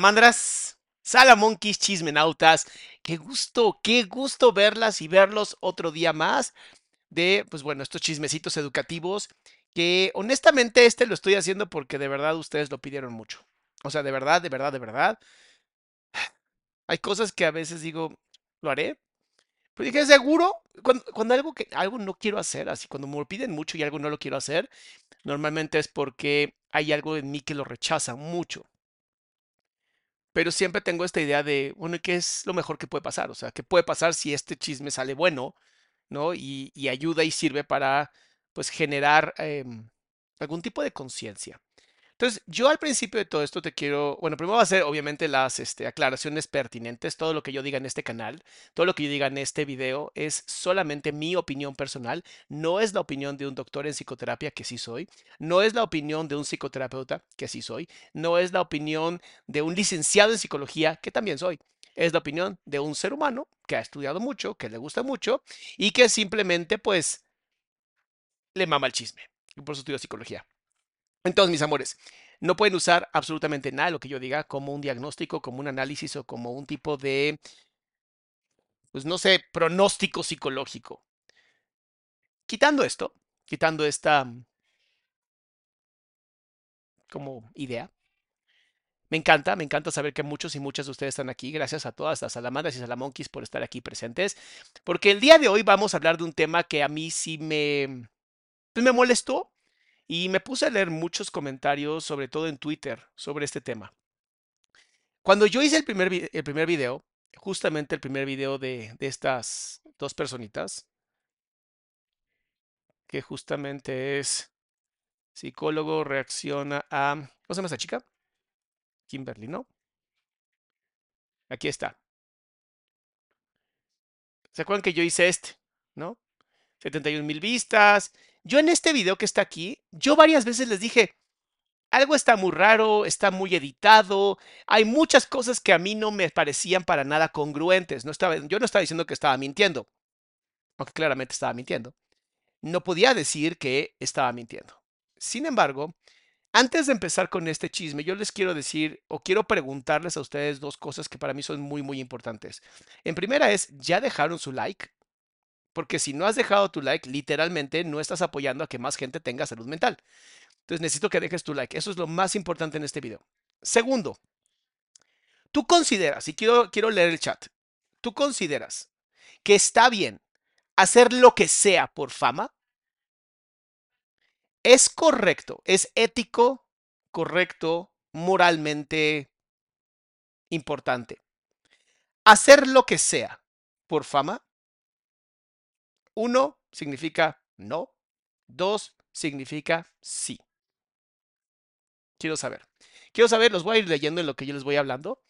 Salamandras, Salamonquis, chismenautas, qué gusto, qué gusto verlas y verlos otro día más de, pues bueno, estos chismecitos educativos que honestamente este lo estoy haciendo porque de verdad ustedes lo pidieron mucho. O sea, de verdad, de verdad, de verdad. Hay cosas que a veces digo, ¿lo haré? Pero dije, seguro, cuando, cuando algo que algo no quiero hacer, así cuando me lo piden mucho y algo no lo quiero hacer, normalmente es porque hay algo en mí que lo rechaza mucho. Pero siempre tengo esta idea de, bueno, ¿qué es lo mejor que puede pasar? O sea, ¿qué puede pasar si este chisme sale bueno, ¿no? Y, y ayuda y sirve para, pues, generar em, algún tipo de conciencia. Entonces, yo al principio de todo esto te quiero, bueno, primero va a ser obviamente las este, aclaraciones pertinentes, todo lo que yo diga en este canal, todo lo que yo diga en este video es solamente mi opinión personal, no es la opinión de un doctor en psicoterapia, que sí soy, no es la opinión de un psicoterapeuta, que sí soy, no es la opinión de un licenciado en psicología, que también soy. Es la opinión de un ser humano que ha estudiado mucho, que le gusta mucho y que simplemente pues le mama el chisme. Y por eso estudio psicología. Entonces, mis amores, no pueden usar absolutamente nada de lo que yo diga como un diagnóstico, como un análisis o como un tipo de, pues no sé, pronóstico psicológico. Quitando esto, quitando esta como idea, me encanta, me encanta saber que muchos y muchas de ustedes están aquí. Gracias a todas las salamandras y salamonquis por estar aquí presentes. Porque el día de hoy vamos a hablar de un tema que a mí sí me, pues me molestó y me puse a leer muchos comentarios, sobre todo en Twitter, sobre este tema. Cuando yo hice el primer, el primer video, justamente el primer video de, de estas dos personitas, que justamente es psicólogo reacciona a... ¿Cómo se llama esta chica? Kimberly, ¿no? Aquí está. ¿Se acuerdan que yo hice este? ¿No? 71 mil vistas. Yo en este video que está aquí, yo varias veces les dije, algo está muy raro, está muy editado, hay muchas cosas que a mí no me parecían para nada congruentes. No estaba, yo no estaba diciendo que estaba mintiendo, aunque claramente estaba mintiendo. No podía decir que estaba mintiendo. Sin embargo, antes de empezar con este chisme, yo les quiero decir o quiero preguntarles a ustedes dos cosas que para mí son muy, muy importantes. En primera es, ¿ya dejaron su like? Porque si no has dejado tu like, literalmente no estás apoyando a que más gente tenga salud mental. Entonces necesito que dejes tu like. Eso es lo más importante en este video. Segundo, tú consideras, y quiero, quiero leer el chat, tú consideras que está bien hacer lo que sea por fama. es correcto, es ético, correcto, moralmente importante. Hacer lo que sea por fama, uno significa no, dos significa sí. Quiero saber. Quiero saber, los voy a ir leyendo en lo que yo les voy hablando.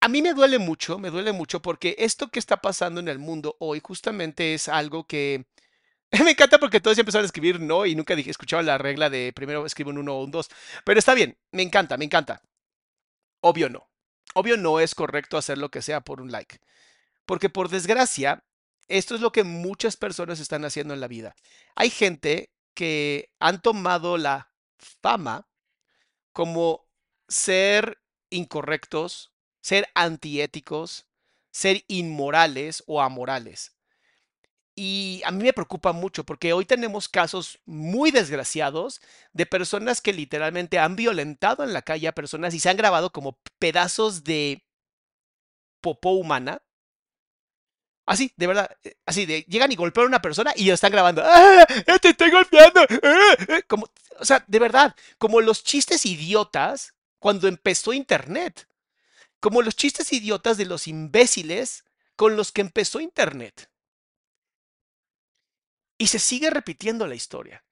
A mí me duele mucho, me duele mucho porque esto que está pasando en el mundo hoy justamente es algo que me encanta porque todos empezaron a escribir no y nunca dije, escuchaba la regla de primero escribo un uno o un dos. Pero está bien, me encanta, me encanta. Obvio no. Obvio no es correcto hacer lo que sea por un like. Porque por desgracia, esto es lo que muchas personas están haciendo en la vida. Hay gente que han tomado la fama como ser incorrectos, ser antiéticos, ser inmorales o amorales. Y a mí me preocupa mucho porque hoy tenemos casos muy desgraciados de personas que literalmente han violentado en la calle a personas y se han grabado como pedazos de popó humana. Así, de verdad, eh, así de llegan y golpean a una persona y lo están grabando. ¡Ah! ¡Te estoy golpeando! ¡Ah! Eh, como, o sea, de verdad, como los chistes idiotas cuando empezó Internet. Como los chistes idiotas de los imbéciles con los que empezó Internet. Y se sigue repitiendo la historia.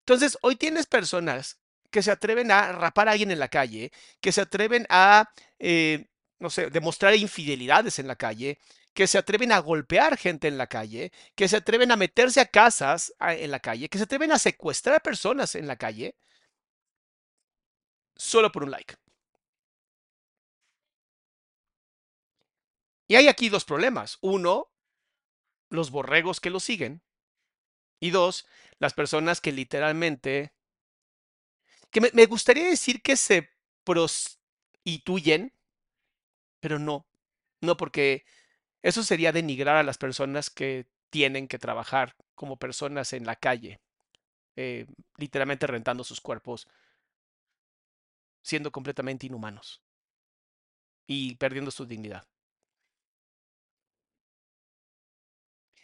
Entonces, hoy tienes personas que se atreven a rapar a alguien en la calle, que se atreven a, eh, no sé, demostrar infidelidades en la calle, que se atreven a golpear gente en la calle, que se atreven a meterse a casas en la calle, que se atreven a secuestrar personas en la calle, solo por un like. Y hay aquí dos problemas. Uno, los borregos que lo siguen. Y dos, las personas que literalmente, que me, gustaría decir que se prostituyen, pero no, no porque eso sería denigrar a las personas que tienen que trabajar como personas en la calle, eh, literalmente rentando sus cuerpos, siendo completamente inhumanos y perdiendo su dignidad.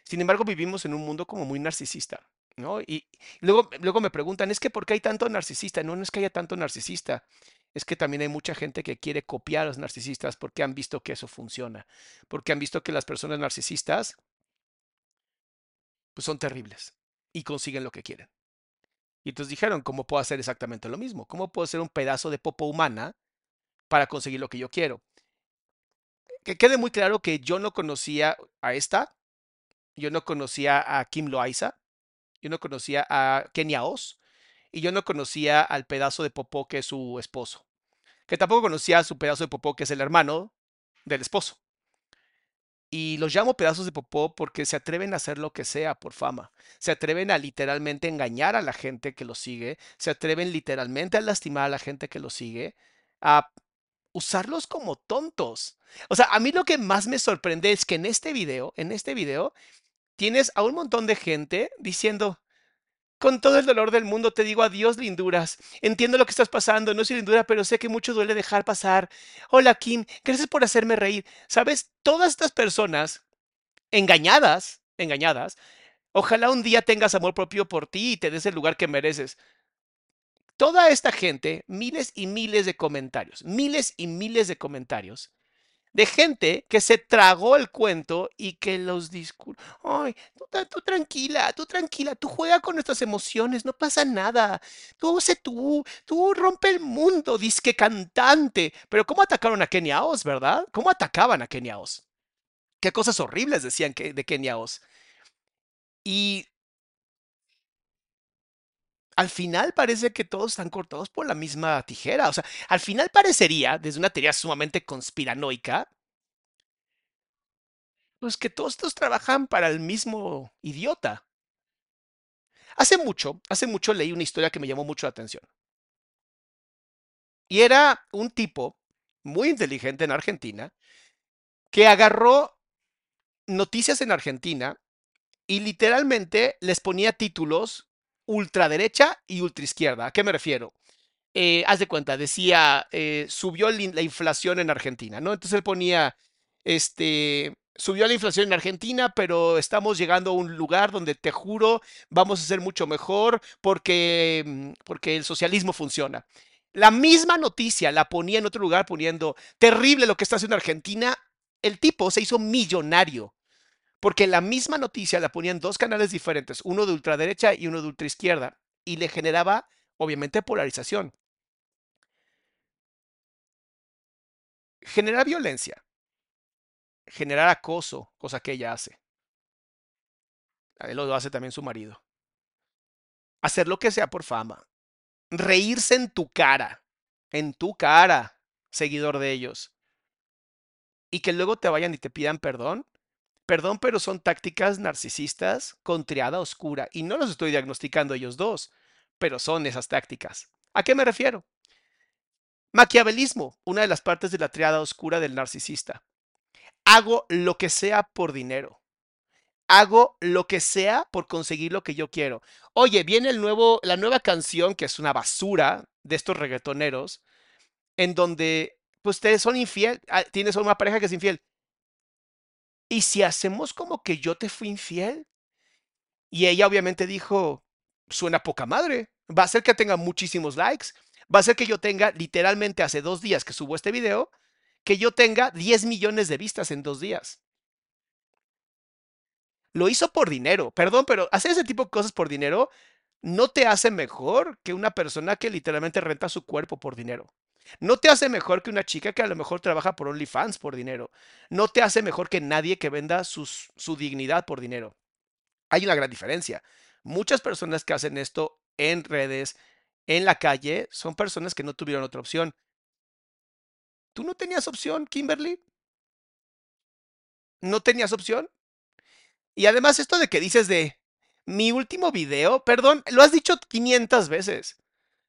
Sin embargo, vivimos en un mundo como muy narcisista, ¿no? Y luego, luego me preguntan, es que ¿por qué hay tanto narcisista? No, no es que haya tanto narcisista, es que también hay mucha gente que quiere copiar a los narcisistas porque han visto que eso funciona, porque han visto que las personas narcisistas pues son terribles y consiguen lo que quieren. Y entonces dijeron, ¿cómo puedo hacer exactamente lo mismo? ¿Cómo puedo hacer un pedazo de popo humana para conseguir lo que yo quiero? Que quede muy claro que yo no conocía a esta, yo no conocía a Kim Loaiza, yo no conocía a Kenia Oz y yo no conocía al pedazo de popó que es su esposo. Que tampoco conocía a su pedazo de popó que es el hermano del esposo. Y los llamo pedazos de popó porque se atreven a hacer lo que sea por fama. Se atreven a literalmente engañar a la gente que los sigue. Se atreven literalmente a lastimar a la gente que los sigue. A usarlos como tontos. O sea, a mí lo que más me sorprende es que en este video, en este video, tienes a un montón de gente diciendo, con todo el dolor del mundo te digo adiós, linduras. Entiendo lo que estás pasando, no soy lindura, pero sé que mucho duele dejar pasar. Hola, Kim, gracias por hacerme reír. ¿Sabes? Todas estas personas engañadas, engañadas, ojalá un día tengas amor propio por ti y te des el lugar que mereces. Toda esta gente, miles y miles de comentarios, miles y miles de comentarios, de gente que se tragó el cuento y que los discursos. Ay, tú, tranquila, tú tranquila, tú juega con nuestras emociones, no pasa nada. Tú sé tú, tú rompe el mundo, disque cantante. Pero ¿cómo atacaron a Kenia Oz, verdad? ¿Cómo atacaban a Kenia Oz? Qué cosas horribles decían que, de Kenia Oz. Y al final parece que todos están cortados por la misma tijera. O sea, al final parecería, desde una teoría sumamente conspiranoica, pues que todos estos trabajan para el mismo idiota. Hace mucho, hace mucho leí una historia que me llamó mucho la atención. Y era un tipo muy inteligente en Argentina que agarró noticias en Argentina y literalmente les ponía títulos ultraderecha y ultraizquierda. ¿A qué me refiero? Eh, haz de cuenta, decía, eh, subió la inflación en Argentina, ¿no? Entonces él ponía, este, subió la inflación en Argentina, pero estamos llegando a un lugar donde te juro vamos a ser mucho mejor porque, mm, porque el socialismo funciona. La misma noticia la ponía en otro lugar poniendo terrible lo que está haciendo Argentina. El tipo se hizo millonario porque la misma noticia la ponía en dos canales diferentes, uno de ultraderecha y uno de ultraizquierda, y le generaba, obviamente, polarización. Generar violencia, generar acoso, cosa que ella hace. Él lo hace también su marido. Hacer lo que sea por fama. Reírse en tu cara, en tu cara, seguidor de ellos. Y que luego te vayan y te pidan perdón Perdón, pero son tácticas narcisistas con triada oscura. Y no los estoy diagnosticando ellos dos, pero son esas tácticas. ¿A qué me refiero? Maquiavelismo, una de las partes de la triada oscura del narcisista. Hago lo que sea por dinero. Hago lo que sea por conseguir lo que yo quiero. Oye, viene el nuevo, la nueva canción, que es una basura de estos reggaetoneros, en donde pues, ustedes son infiel, ah, tienes una pareja que es infiel. ¿Y si hacemos como que yo te fui infiel? Y ella obviamente dijo, suena poca madre, va a ser que tenga muchísimos likes, va a ser que yo tenga, literalmente hace dos días que subo este video, que yo tenga 10 millones de vistas en dos días. Lo hizo por dinero, perdón, pero hacer ese tipo de cosas por dinero no te hace mejor que una persona que literalmente renta su cuerpo por dinero. No te hace mejor que una chica que a lo mejor trabaja por OnlyFans por dinero. No te hace mejor que nadie que venda su dignidad por dinero. Hay una gran diferencia. Muchas personas que hacen esto en redes, en la calle, son personas que no tuvieron otra opción. ¿Tú no tenías opción, Kimberly? ¿No tenías opción? Y además esto de que dices de mi último video, perdón, lo has dicho 500 veces.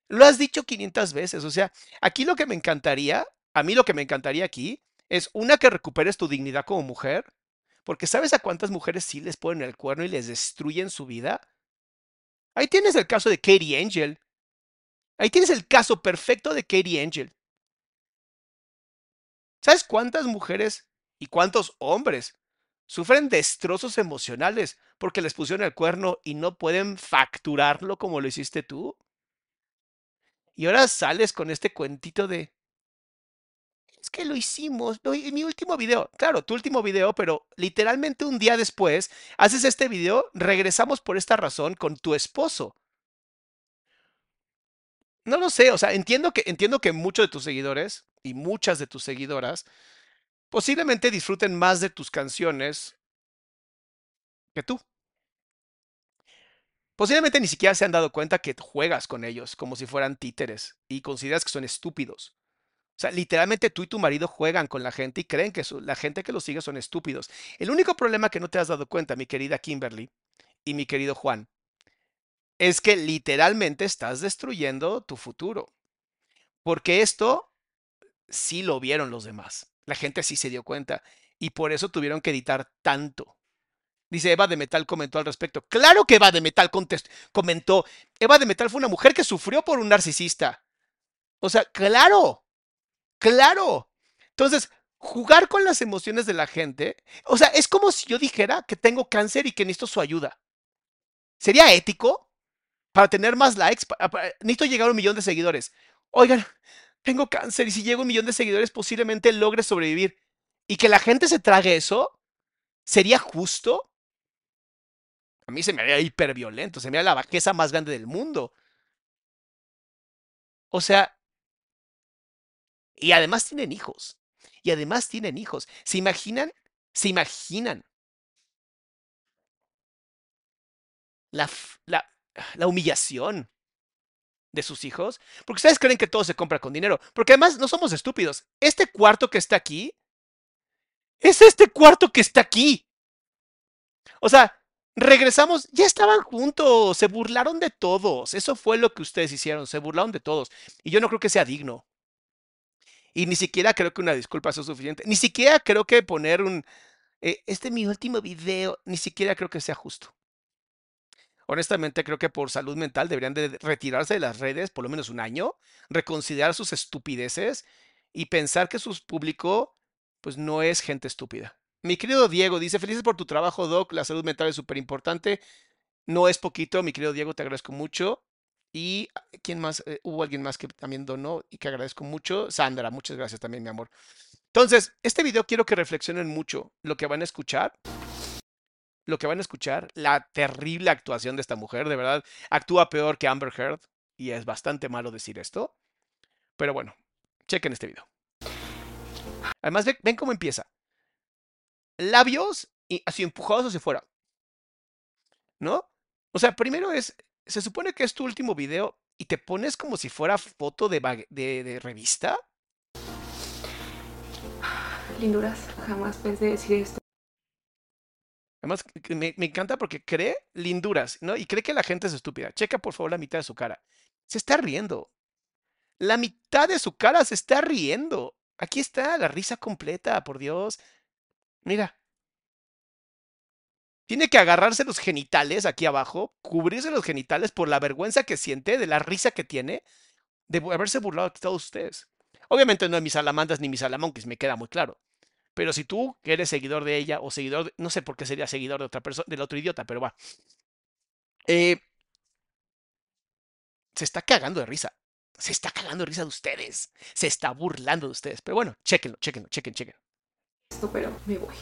Lo has dicho 500 veces. O sea, aquí lo que me encantaría, a mí lo que me encantaría aquí, es una que recuperes tu dignidad como mujer. Porque ¿sabes a cuántas mujeres sí les ponen el cuerno y les destruyen su vida? Ahí tienes el caso de Katie Angel. Ahí tienes el caso perfecto de Katie Angel. ¿Sabes cuántas mujeres y cuántos hombres sufren destrozos emocionales porque les pusieron el cuerno y no pueden facturarlo como lo hiciste tú? Y ahora sales con este cuentito de, es que lo hicimos, mi último video, claro, tu último video, pero literalmente un día después haces este video, regresamos por esta razón con tu esposo. No lo sé, o sea, entiendo que, entiendo que muchos de tus seguidores y muchas de tus seguidoras posiblemente disfruten más de tus canciones que tú. Posiblemente ni siquiera se han dado cuenta que juegas con ellos como si fueran títeres y consideras que son estúpidos. O sea, literalmente tú y tu marido juegan con la gente y creen que la gente que los sigue son estúpidos. El único problema que no te has dado cuenta, mi querida Kimberly y mi querido Juan, es que literalmente estás destruyendo tu futuro. Porque esto sí lo vieron los demás. La gente sí se dio cuenta y por eso tuvieron que editar tanto. Dice Eva de Metal comentó al respecto. Claro que Eva de Metal comentó. Eva de Metal fue una mujer que sufrió por un narcisista. O sea, claro, claro. Entonces, jugar con las emociones de la gente, o sea, es como si yo dijera que tengo cáncer y que necesito su ayuda. ¿Sería ético? Para tener más likes, necesito llegar a un millón de seguidores. Oigan, tengo cáncer y si llego a un millón de seguidores posiblemente logre sobrevivir. Y que la gente se trague eso, ¿sería justo? A mí se me haría hiperviolento, se me haría la bajeza más grande del mundo. O sea, y además tienen hijos. Y además tienen hijos. ¿Se imaginan? ¿Se imaginan? La, la, la humillación de sus hijos. Porque ustedes creen que todo se compra con dinero. Porque además no somos estúpidos. Este cuarto que está aquí es este cuarto que está aquí. O sea, Regresamos, ya estaban juntos, se burlaron de todos. Eso fue lo que ustedes hicieron, se burlaron de todos. Y yo no creo que sea digno. Y ni siquiera creo que una disculpa sea suficiente. Ni siquiera creo que poner un, eh, este es mi último video, ni siquiera creo que sea justo. Honestamente creo que por salud mental deberían de retirarse de las redes por lo menos un año, reconsiderar sus estupideces y pensar que su público pues no es gente estúpida. Mi querido Diego dice, felices por tu trabajo, Doc. La salud mental es súper importante. No es poquito, mi querido Diego, te agradezco mucho. Y ah, quién más, Eh, hubo alguien más que también donó y que agradezco mucho. Sandra, muchas gracias también, mi amor. Entonces, este video quiero que reflexionen mucho lo que van a escuchar. Lo que van a escuchar, la terrible actuación de esta mujer, de verdad, actúa peor que Amber Heard y es bastante malo decir esto. Pero bueno, chequen este video. Además, ve- ven cómo empieza. Labios y así empujados hacia afuera. ¿No? O sea, primero es, se supone que es tu último video y te pones como si fuera foto de, de, de revista. Linduras, jamás pensé decir esto. Además, me, me encanta porque cree linduras, ¿no? Y cree que la gente es estúpida. Checa por favor la mitad de su cara. Se está riendo. La mitad de su cara se está riendo. Aquí está la risa completa, por Dios. Mira. Tiene que agarrarse los genitales aquí abajo, cubrirse los genitales por la vergüenza que siente, de la risa que tiene, de haberse burlado de todos ustedes. Obviamente no de mis salamandas ni mis salamonquis, me queda muy claro. Pero si tú eres seguidor de ella o seguidor, no sé por qué sería seguidor de otra persona, del otro idiota, pero va. Eh, se está cagando de risa. Se está cagando de risa de ustedes. Se está burlando de ustedes. Pero bueno, chéquenlo, chéquenlo, chequen, chequen. Esto, pero me voy.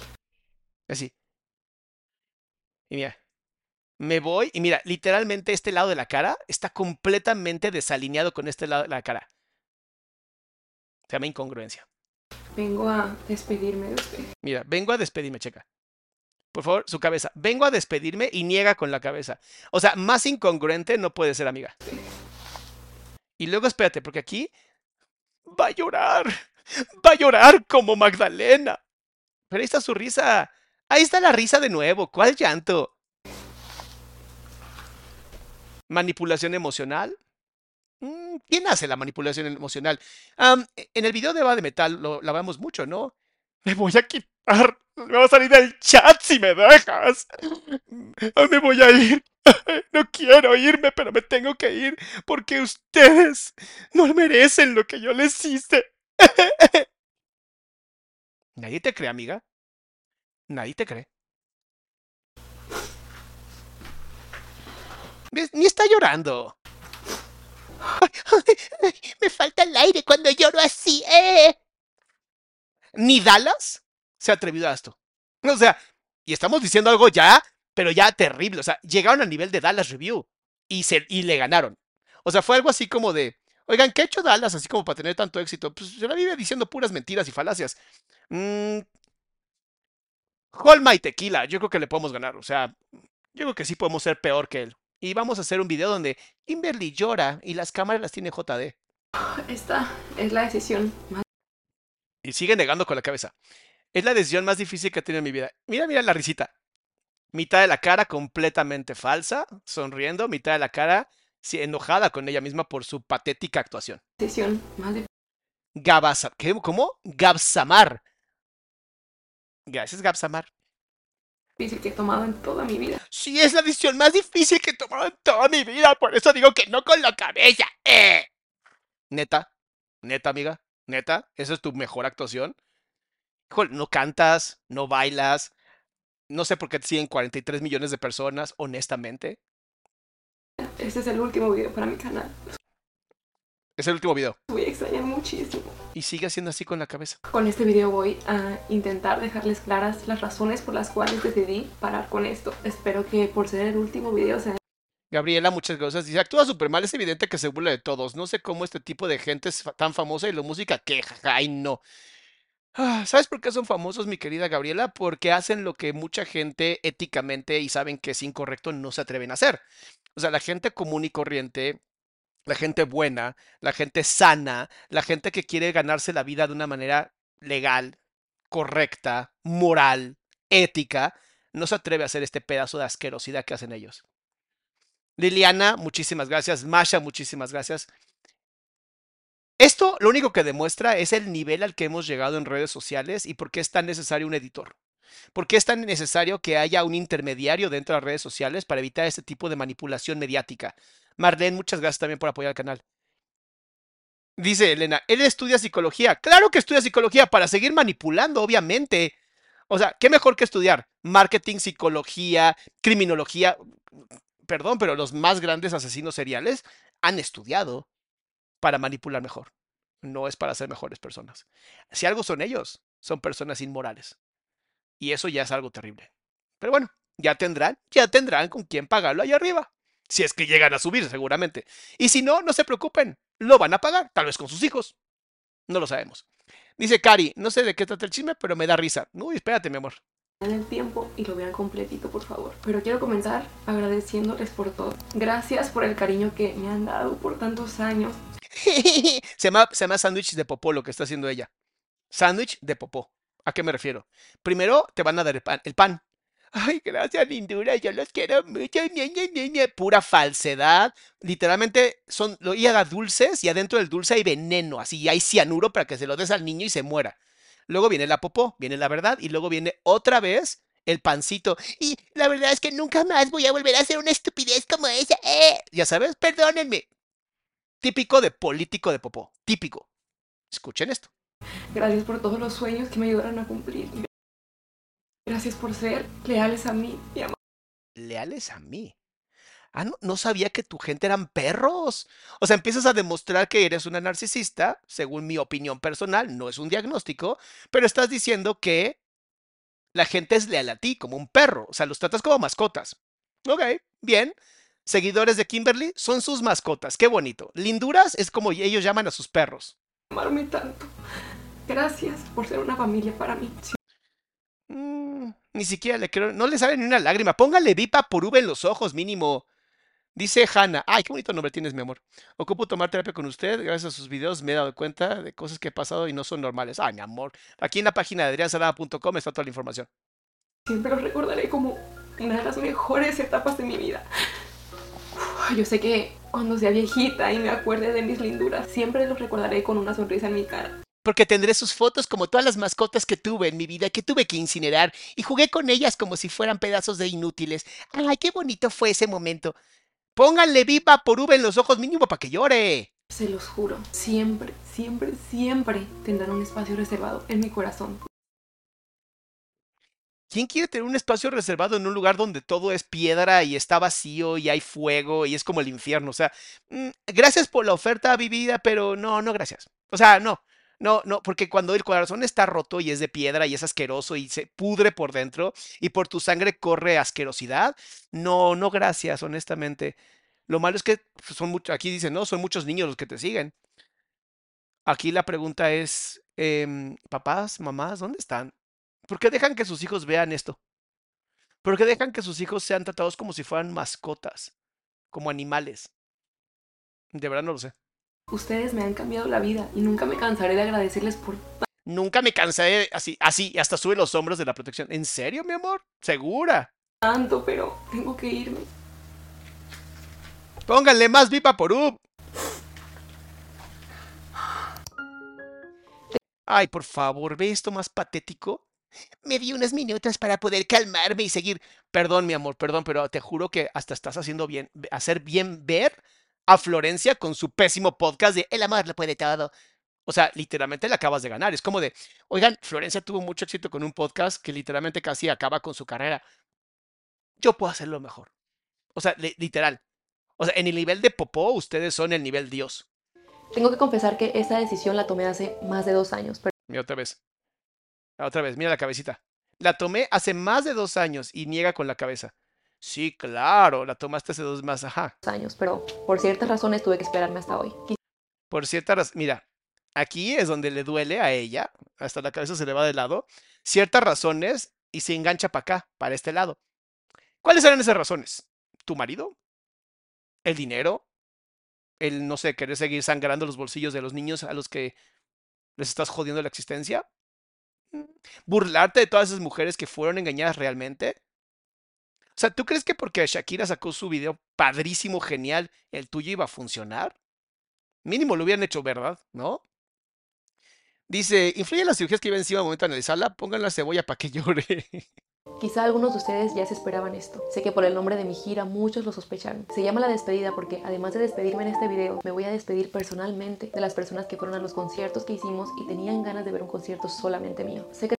Así. Y mira, me voy y mira, literalmente este lado de la cara está completamente desalineado con este lado de la cara. Se llama incongruencia. Vengo a despedirme de usted. Mira, vengo a despedirme, checa. Por favor, su cabeza. Vengo a despedirme y niega con la cabeza. O sea, más incongruente no puede ser, amiga. Y luego espérate, porque aquí va a llorar. Va a llorar como Magdalena. Pero ahí está su risa. Ahí está la risa de nuevo. ¿Cuál llanto? Manipulación emocional. Mm, ¿Quién hace la manipulación emocional? E- en el video de Va de Metal lo, la vemos mucho, ¿no? Me voy a quitar. Me va a salir del chat si me dejas. Me voy a ir. No quiero irme, pero me tengo que ir porque ustedes no merecen lo que yo les hice. Nadie te cree, amiga. Nadie te cree. ¿Ves? Ni está llorando. Me falta el aire cuando lloro así, ¿eh? Ni Dallas se ha atrevido a esto. O sea, y estamos diciendo algo ya, pero ya terrible. O sea, llegaron al nivel de Dallas Review y, se, y le ganaron. O sea, fue algo así como de, oigan, ¿qué ha hecho Dallas así como para tener tanto éxito? Pues se la vive diciendo puras mentiras y falacias. Mm, Holma y Tequila, yo creo que le podemos ganar. O sea, yo creo que sí podemos ser peor que él. Y vamos a hacer un video donde Kimberly llora y las cámaras las tiene JD. Esta es la decisión más Y sigue negando con la cabeza. Es la decisión más difícil que he tenido en mi vida. Mira, mira la risita. Mitad de la cara completamente falsa, sonriendo, mitad de la cara enojada con ella misma por su patética actuación. decisión más Gabasa, ¿qué? ¿Cómo? Gabsamar. Gracias, Gabsamar. difícil que he tomado en toda mi vida. Sí, es la decisión más difícil que he tomado en toda mi vida. Por eso digo que no con la cabeza. ¡Eh! Neta, neta, amiga, neta, ¿esa es tu mejor actuación? Híjole, no cantas, no bailas. No sé por qué te siguen 43 millones de personas, honestamente. Este es el último video para mi canal. Es el último video. Voy a extrañar muchísimo. Y sigue haciendo así con la cabeza. Con este video voy a intentar dejarles claras las razones por las cuales decidí parar con esto. Espero que por ser el último video se Gabriela, muchas gracias. Dice, actúa súper mal, es evidente que se burla de todos. No sé cómo este tipo de gente es tan famosa y la música que, ay no. Ah, ¿Sabes por qué son famosos, mi querida Gabriela? Porque hacen lo que mucha gente éticamente y saben que es incorrecto no se atreven a hacer. O sea, la gente común y corriente, la gente buena, la gente sana, la gente que quiere ganarse la vida de una manera legal, correcta, moral, ética, no se atreve a hacer este pedazo de asquerosidad que hacen ellos. Liliana, muchísimas gracias. Masha, muchísimas gracias. Esto lo único que demuestra es el nivel al que hemos llegado en redes sociales y por qué es tan necesario un editor. ¿Por qué es tan necesario que haya un intermediario dentro de las redes sociales para evitar este tipo de manipulación mediática? Marlene, muchas gracias también por apoyar el canal. Dice Elena, él estudia psicología. Claro que estudia psicología para seguir manipulando, obviamente. O sea, ¿qué mejor que estudiar? Marketing, psicología, criminología. Perdón, pero los más grandes asesinos seriales han estudiado para manipular mejor. No es para ser mejores personas. Si algo son ellos, son personas inmorales. Y eso ya es algo terrible. Pero bueno, ya tendrán, ya tendrán con quién pagarlo allá arriba. Si es que llegan a subir, seguramente. Y si no, no se preocupen, lo van a pagar, tal vez con sus hijos. No lo sabemos. Dice Cari, no sé de qué trata el chisme, pero me da risa. Uy, espérate, mi amor. En el tiempo y lo vean completito, por favor. Pero quiero comenzar agradeciéndoles por todo. Gracias por el cariño que me han dado por tantos años. se llama, se llama sándwich de popó lo que está haciendo ella. Sándwich de popó. ¿A qué me refiero? Primero te van a dar el pan. El pan. Ay, gracias, lindura, yo los quiero mucho. Pura falsedad. Literalmente son, lo a dulces y adentro del dulce hay veneno, así hay cianuro para que se lo des al niño y se muera. Luego viene la popó, viene la verdad y luego viene otra vez el pancito. Y la verdad es que nunca más voy a volver a hacer una estupidez como esa. Eh. Ya sabes, perdónenme. Típico de político de popó. Típico. Escuchen esto. Gracias por todos los sueños que me ayudaron a cumplir. Gracias por ser leales a mí ¿Leales a mí? Ah, no, no sabía que tu gente eran perros. O sea, empiezas a demostrar que eres una narcisista, según mi opinión personal, no es un diagnóstico, pero estás diciendo que la gente es leal a ti, como un perro. O sea, los tratas como mascotas. Ok, bien. Seguidores de Kimberly son sus mascotas. Qué bonito. Linduras es como ellos llaman a sus perros. Amarme tanto. Gracias por ser una familia para mí. Mm, ni siquiera le creo. No le sale ni una lágrima. Póngale Vipa por V en los ojos, mínimo. Dice Hanna. Ay, qué bonito nombre tienes, mi amor. Ocupo tomar terapia con usted. Gracias a sus videos me he dado cuenta de cosas que he pasado y no son normales. Ay, mi amor. Aquí en la página de adriansalada.com está toda la información. Siempre lo recordaré como una de las mejores etapas de mi vida. Yo sé que cuando sea viejita y me acuerde de mis linduras, siempre los recordaré con una sonrisa en mi cara porque tendré sus fotos como todas las mascotas que tuve en mi vida, que tuve que incinerar, y jugué con ellas como si fueran pedazos de inútiles. ¡Ay, qué bonito fue ese momento! Pónganle viva por V en los ojos mínimo para que llore. Se los juro, siempre, siempre, siempre tendrán un espacio reservado en mi corazón. ¿Quién quiere tener un espacio reservado en un lugar donde todo es piedra y está vacío y hay fuego y es como el infierno? O sea, mm, gracias por la oferta vivida, pero no, no, gracias. O sea, no. No, no, porque cuando el corazón está roto y es de piedra y es asqueroso y se pudre por dentro y por tu sangre corre asquerosidad, no, no, gracias, honestamente. Lo malo es que pues, son muchos, aquí dicen, no, son muchos niños los que te siguen. Aquí la pregunta es, em, papás, mamás, ¿dónde están? ¿Por qué dejan que sus hijos vean esto? ¿Por qué dejan que sus hijos sean tratados como si fueran mascotas, como animales? De verdad no lo sé. Ustedes me han cambiado la vida y nunca me cansaré de agradecerles por... Nunca me cansaré así, así, hasta sube los hombros de la protección. ¿En serio, mi amor? ¿Segura? Tanto, pero tengo que irme. Pónganle más vipa por up. Ay, por favor, ¿ve esto más patético? Me di unas minutos para poder calmarme y seguir. Perdón, mi amor, perdón, pero te juro que hasta estás haciendo bien, hacer bien ver a Florencia con su pésimo podcast de El amor lo puede todo. O sea, literalmente le acabas de ganar. Es como de, oigan, Florencia tuvo mucho éxito con un podcast que literalmente casi acaba con su carrera. Yo puedo hacerlo mejor. O sea, literal. O sea, en el nivel de popó, ustedes son el nivel Dios. Tengo que confesar que esta decisión la tomé hace más de dos años. Pero... Mira otra vez. Otra vez, mira la cabecita. La tomé hace más de dos años y niega con la cabeza. Sí, claro, la tomaste hace dos más, ajá. años, pero por ciertas razones tuve que esperarme hasta hoy. Por ciertas razones, mira, aquí es donde le duele a ella, hasta la cabeza se le va de lado, ciertas razones y se engancha para acá, para este lado. ¿Cuáles eran esas razones? ¿Tu marido? ¿El dinero? ¿El, no sé, querer seguir sangrando los bolsillos de los niños a los que les estás jodiendo la existencia? ¿Burlarte de todas esas mujeres que fueron engañadas realmente? O sea, ¿tú crees que porque Shakira sacó su video padrísimo, genial, el tuyo iba a funcionar? Mínimo lo hubieran hecho, ¿verdad? ¿No? Dice, ¿influye las cirugías que iba encima al momento de analizarla? Pongan la cebolla para que llore. Quizá algunos de ustedes ya se esperaban esto. Sé que por el nombre de mi gira muchos lo sospecharon. Se llama La Despedida porque además de despedirme en este video, me voy a despedir personalmente de las personas que fueron a los conciertos que hicimos y tenían ganas de ver un concierto solamente mío. Sé que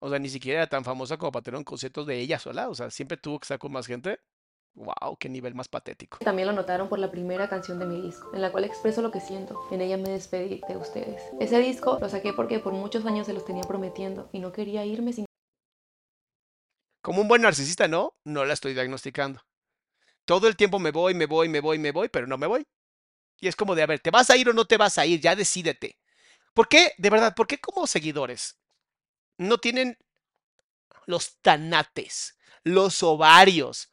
O sea, ni siquiera era tan famosa como para tener un concierto de ella sola. O sea, siempre tuvo que estar con más gente. Wow, qué nivel más patético. También lo notaron por la primera canción de mi disco, en la cual expreso lo que siento. En ella me despedí de ustedes. Ese disco lo saqué porque por muchos años se los tenía prometiendo y no quería irme sin Como un buen narcisista, ¿no? No la estoy diagnosticando. Todo el tiempo me voy, me voy, me voy, me voy, pero no me voy. Y es como de, a ver, ¿te vas a ir o no te vas a ir? Ya decídete. ¿Por qué? De verdad, ¿por qué como seguidores no tienen los tanates, los ovarios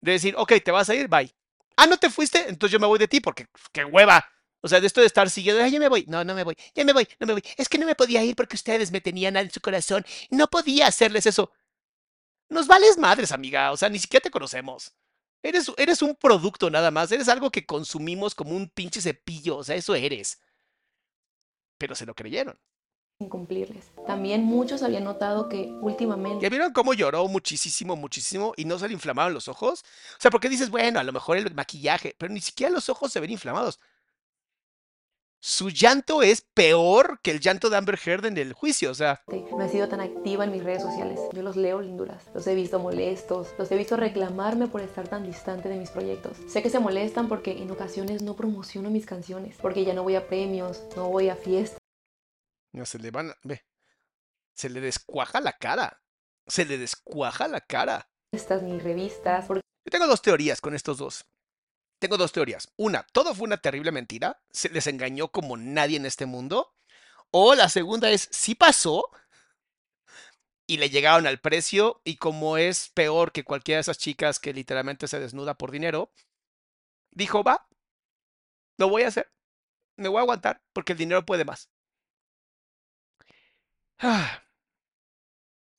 de decir, ok, te vas a ir, bye. Ah, no te fuiste, entonces yo me voy de ti porque qué hueva. O sea, de esto de estar siguiendo, ya me voy, no, no me voy, ya me voy, no me voy. Es que no me podía ir porque ustedes me tenían en su corazón. No podía hacerles eso. Nos vales madres, amiga. O sea, ni siquiera te conocemos. Eres, eres un producto nada más. Eres algo que consumimos como un pinche cepillo. O sea, eso eres. Pero se lo creyeron. sin cumplirles. También muchos habían notado que últimamente ¿Ya vieron cómo lloró muchísimo, muchísimo y no se le inflamaron los ojos? O sea, porque dices, bueno, a lo mejor el maquillaje, pero ni siquiera los ojos se ven inflamados. Su llanto es peor que el llanto de Amber Heard en el juicio. O sea, no he sido tan activa en mis redes sociales. Yo los leo linduras. Los he visto molestos. Los he visto reclamarme por estar tan distante de mis proyectos. Sé que se molestan porque en ocasiones no promociono mis canciones. Porque ya no voy a premios, no voy a fiestas. no se le van, a- ve, se le descuaja la cara. Se le descuaja la cara. ni revistas, porque Yo tengo dos teorías con estos dos. Tengo dos teorías. Una, todo fue una terrible mentira. Se les engañó como nadie en este mundo. O la segunda es, sí pasó. Y le llegaron al precio. Y como es peor que cualquiera de esas chicas que literalmente se desnuda por dinero, dijo, va, lo voy a hacer. Me voy a aguantar porque el dinero puede más. Ah.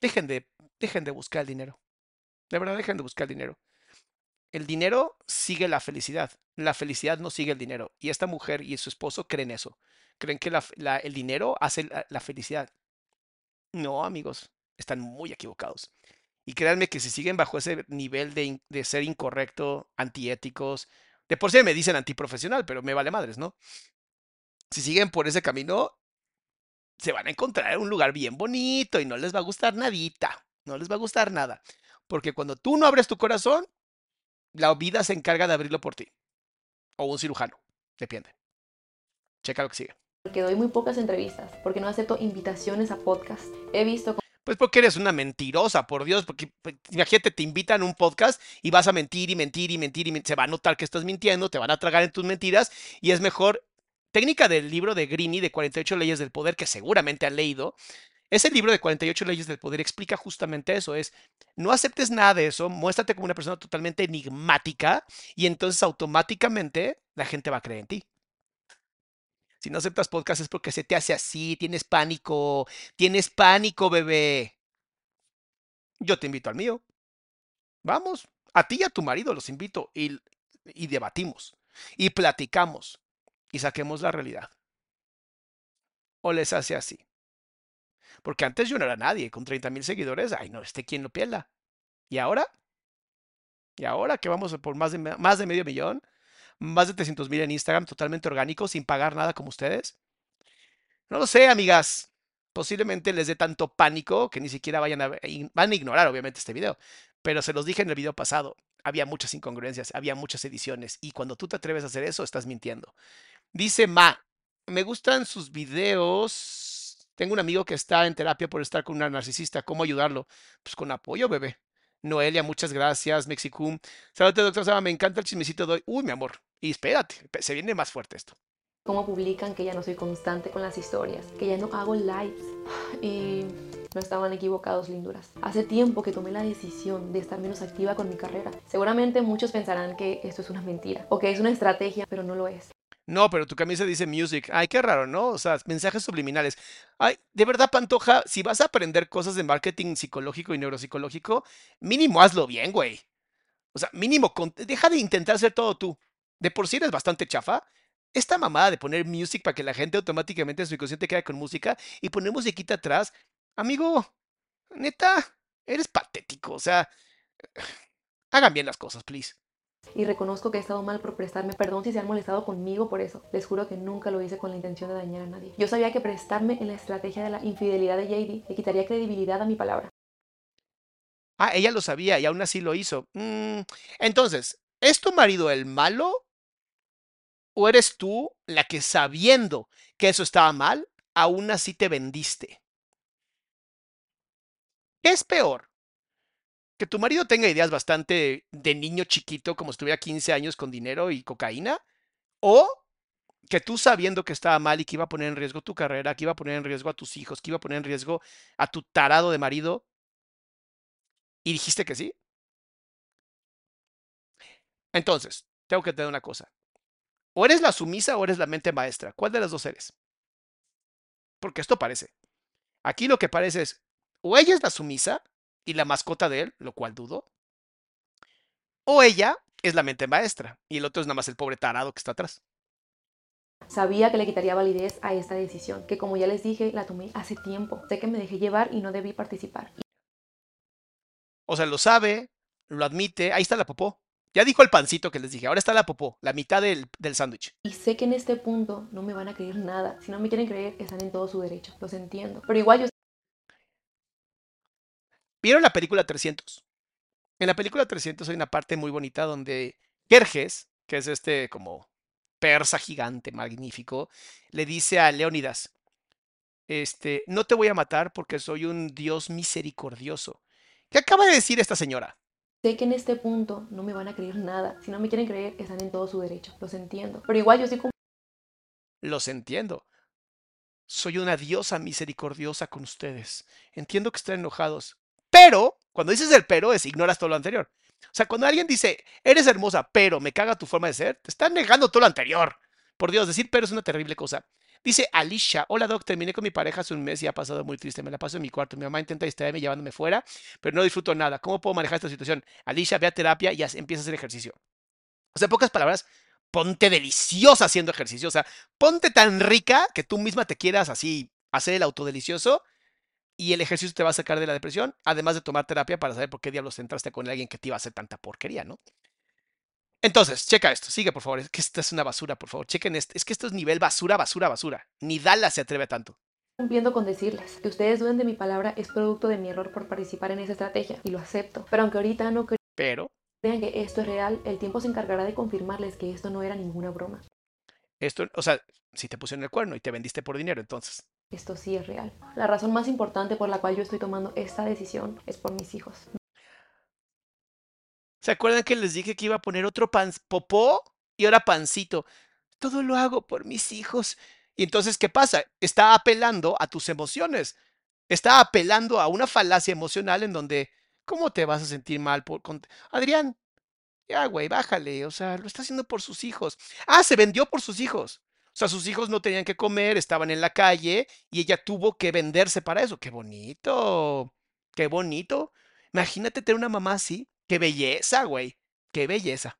Dejen de, dejen de buscar el dinero. De verdad, dejen de buscar el dinero el dinero sigue la felicidad. La felicidad no sigue el dinero. Y esta mujer y su esposo creen eso. Creen que el dinero hace la, felicidad. No, amigos, están muy equivocados. Y créanme que si siguen bajo ese nivel de, de ser incorrecto, antiéticos, de por sí me dicen antiprofesional, pero me vale madres, ¿no? Si siguen por ese camino, se van a encontrar en un lugar bien bonito y no les va a gustar nadita. No les va a gustar nada. Porque cuando tú no abres tu corazón, la vida se encarga de abrirlo por ti. O un cirujano, depende. Checa lo que sigue. doy muy pocas entrevistas. Porque no acepto invitaciones a podcast. He visto Pues porque eres una mentirosa, por Dios, porque pues, imagínate, te invitan a un podcast y vas a mentir y mentir y mentir y se va a notar que estás mintiendo, te van a tragar en tus mentiras y es mejor. Técnica del libro de Greeny de 48 leyes del poder que seguramente han leído. Ese libro de 48 leyes del poder explica justamente eso, es no aceptes nada de eso, muéstrate como una persona totalmente enigmática y entonces automáticamente la gente va a creer en ti. Si no aceptas podcast es porque se te hace así, tienes pánico, tienes pánico, bebé. Yo te invito al mío. Vamos, a ti y a tu marido los invito y, y debatimos y platicamos y saquemos la realidad. O les hace así. Porque antes yo no era nadie, con 30 mil seguidores, ay no, este quién lo piela. ¿Y ahora? ¿Y ahora que vamos por más de, más de medio millón? Más de 300 mil en Instagram, totalmente orgánico, sin pagar nada como ustedes. No lo sé, amigas. Posiblemente les dé tanto pánico que ni siquiera vayan a van a ignorar obviamente este video. Pero se los dije en el video pasado, había muchas incongruencias, había muchas ediciones y cuando tú te atreves a hacer eso estás mintiendo. Dice Ma, me gustan sus videos. Tengo un amigo que está en terapia por estar con una narcisista. ¿Cómo ayudarlo? Pues con apoyo, bebé. Noelia, muchas gracias. Mexicum. Saludos, doctor Sama. Me encanta el chismecito de hoy. Uy, mi amor. Y espérate, se viene más fuerte esto. cómo publican que ya no soy constante con las historias, que ya no hago lives. Y no estaban equivocados, linduras. Hace tiempo que tomé la decisión de estar menos activa con mi carrera. Seguramente muchos pensarán que esto es una mentira o que es una estrategia, pero no lo es. No, pero tu camisa dice music. Ay, qué raro, ¿no? O sea, mensajes subliminales. Ay, de verdad, Pantoja, si vas a aprender cosas de marketing psicológico y neuropsicológico, mínimo hazlo bien, güey. O sea, mínimo, deja de intentar hacer todo tú. De por sí eres bastante chafa. Esta mamada de poner music para que la gente automáticamente en su inconsciente quede con música y poner musiquita atrás. Amigo, neta, eres patético. O sea, hagan bien las cosas, please. Y reconozco que he estado mal por prestarme perdón si se han molestado conmigo por eso. Les juro que nunca lo hice con la intención de dañar a nadie. Yo sabía que prestarme en la estrategia de la infidelidad de JD le quitaría credibilidad a mi palabra. Ah, ella lo sabía y aún así lo hizo. Mm, entonces, ¿es tu marido el malo? ¿O eres tú la que sabiendo que eso estaba mal, aún así te vendiste? ¿Qué es peor? ¿Que tu marido tenga ideas bastante de niño chiquito, como si tuviera 15 años con dinero y cocaína? ¿O que tú sabiendo que estaba mal y que iba a poner en riesgo tu carrera, que iba a poner en riesgo a tus hijos, que iba a poner en riesgo a tu tarado de marido, y dijiste que sí? Entonces, tengo que tener una cosa. O eres la sumisa o eres la mente maestra. ¿Cuál de las dos eres? Porque esto parece. Aquí lo que parece es, o ella es la sumisa y la mascota de él, lo cual dudo, o ella es la mente maestra y el otro es nada más el pobre tarado que está atrás. Sabía que le quitaría validez a esta decisión, que como ya les dije, la tomé hace tiempo. Sé que me dejé llevar y no debí participar. O sea, lo sabe, lo admite, ahí está la popó. Ya dijo el pancito que les dije, ahora está la popó, la mitad del, del sándwich. Y sé que en este punto no me van a creer nada. Si no me quieren creer, están en todo su derecho. Los entiendo. Pero igual yo ¿Vieron la película 300? En la película 300 hay una parte muy bonita donde Jerjes, que es este como persa gigante, magnífico, le dice a Leónidas, este, no te voy a matar porque soy un Dios misericordioso. ¿Qué acaba de decir esta señora? Sé que en este punto no me van a creer nada. Si no me quieren creer, están en todo su derecho. Los entiendo. Pero igual yo sí como... Los entiendo. Soy una diosa misericordiosa con ustedes. Entiendo que están enojados. Pero, cuando dices el pero, es ignoras todo lo anterior. O sea, cuando alguien dice, eres hermosa, pero me caga tu forma de ser, te están negando todo lo anterior. Por Dios, decir pero es una terrible cosa. Dice Alicia, hola Doc, terminé con mi pareja hace un mes y ha pasado muy triste. Me la paso en mi cuarto. Mi mamá intenta distraerme llevándome fuera, pero no disfruto nada. ¿Cómo puedo manejar esta situación? Alicia, ve a terapia y empieza a hacer ejercicio. O sea, en pocas palabras, ponte deliciosa haciendo ejercicio. O sea, ponte tan rica que tú misma te quieras así hacer el autodelicioso y el ejercicio te va a sacar de la depresión, además de tomar terapia para saber por qué diablos entraste con alguien que te iba a hacer tanta porquería, ¿no? Entonces, checa esto, sigue por favor, es que esta es una basura, por favor, chequen esto, es que esto es nivel basura, basura, basura. Ni Dallas se atreve a tanto. Cumpliendo con decirles que ustedes duden de mi palabra es producto de mi error por participar en esa estrategia y lo acepto. Pero aunque ahorita no Pero, crean que esto es real, el tiempo se encargará de confirmarles que esto no era ninguna broma. esto, o sea, si te pusieron el cuerno y te vendiste por dinero, entonces. Esto sí es real. La razón más importante por la cual yo estoy tomando esta decisión es por mis hijos. ¿Se acuerdan que les dije que iba a poner otro pan popó y ahora pancito? Todo lo hago por mis hijos. Y entonces, ¿qué pasa? Está apelando a tus emociones. Está apelando a una falacia emocional en donde, ¿cómo te vas a sentir mal por... con- Adrián, ya, güey, bájale. O sea, lo está haciendo por sus hijos. Ah, se vendió por sus hijos. Sea, sus hijos no tenían que comer, estaban en la calle y ella tuvo que venderse para eso. Qué bonito. Qué bonito. Imagínate tener una mamá así. Qué belleza, güey. Qué belleza.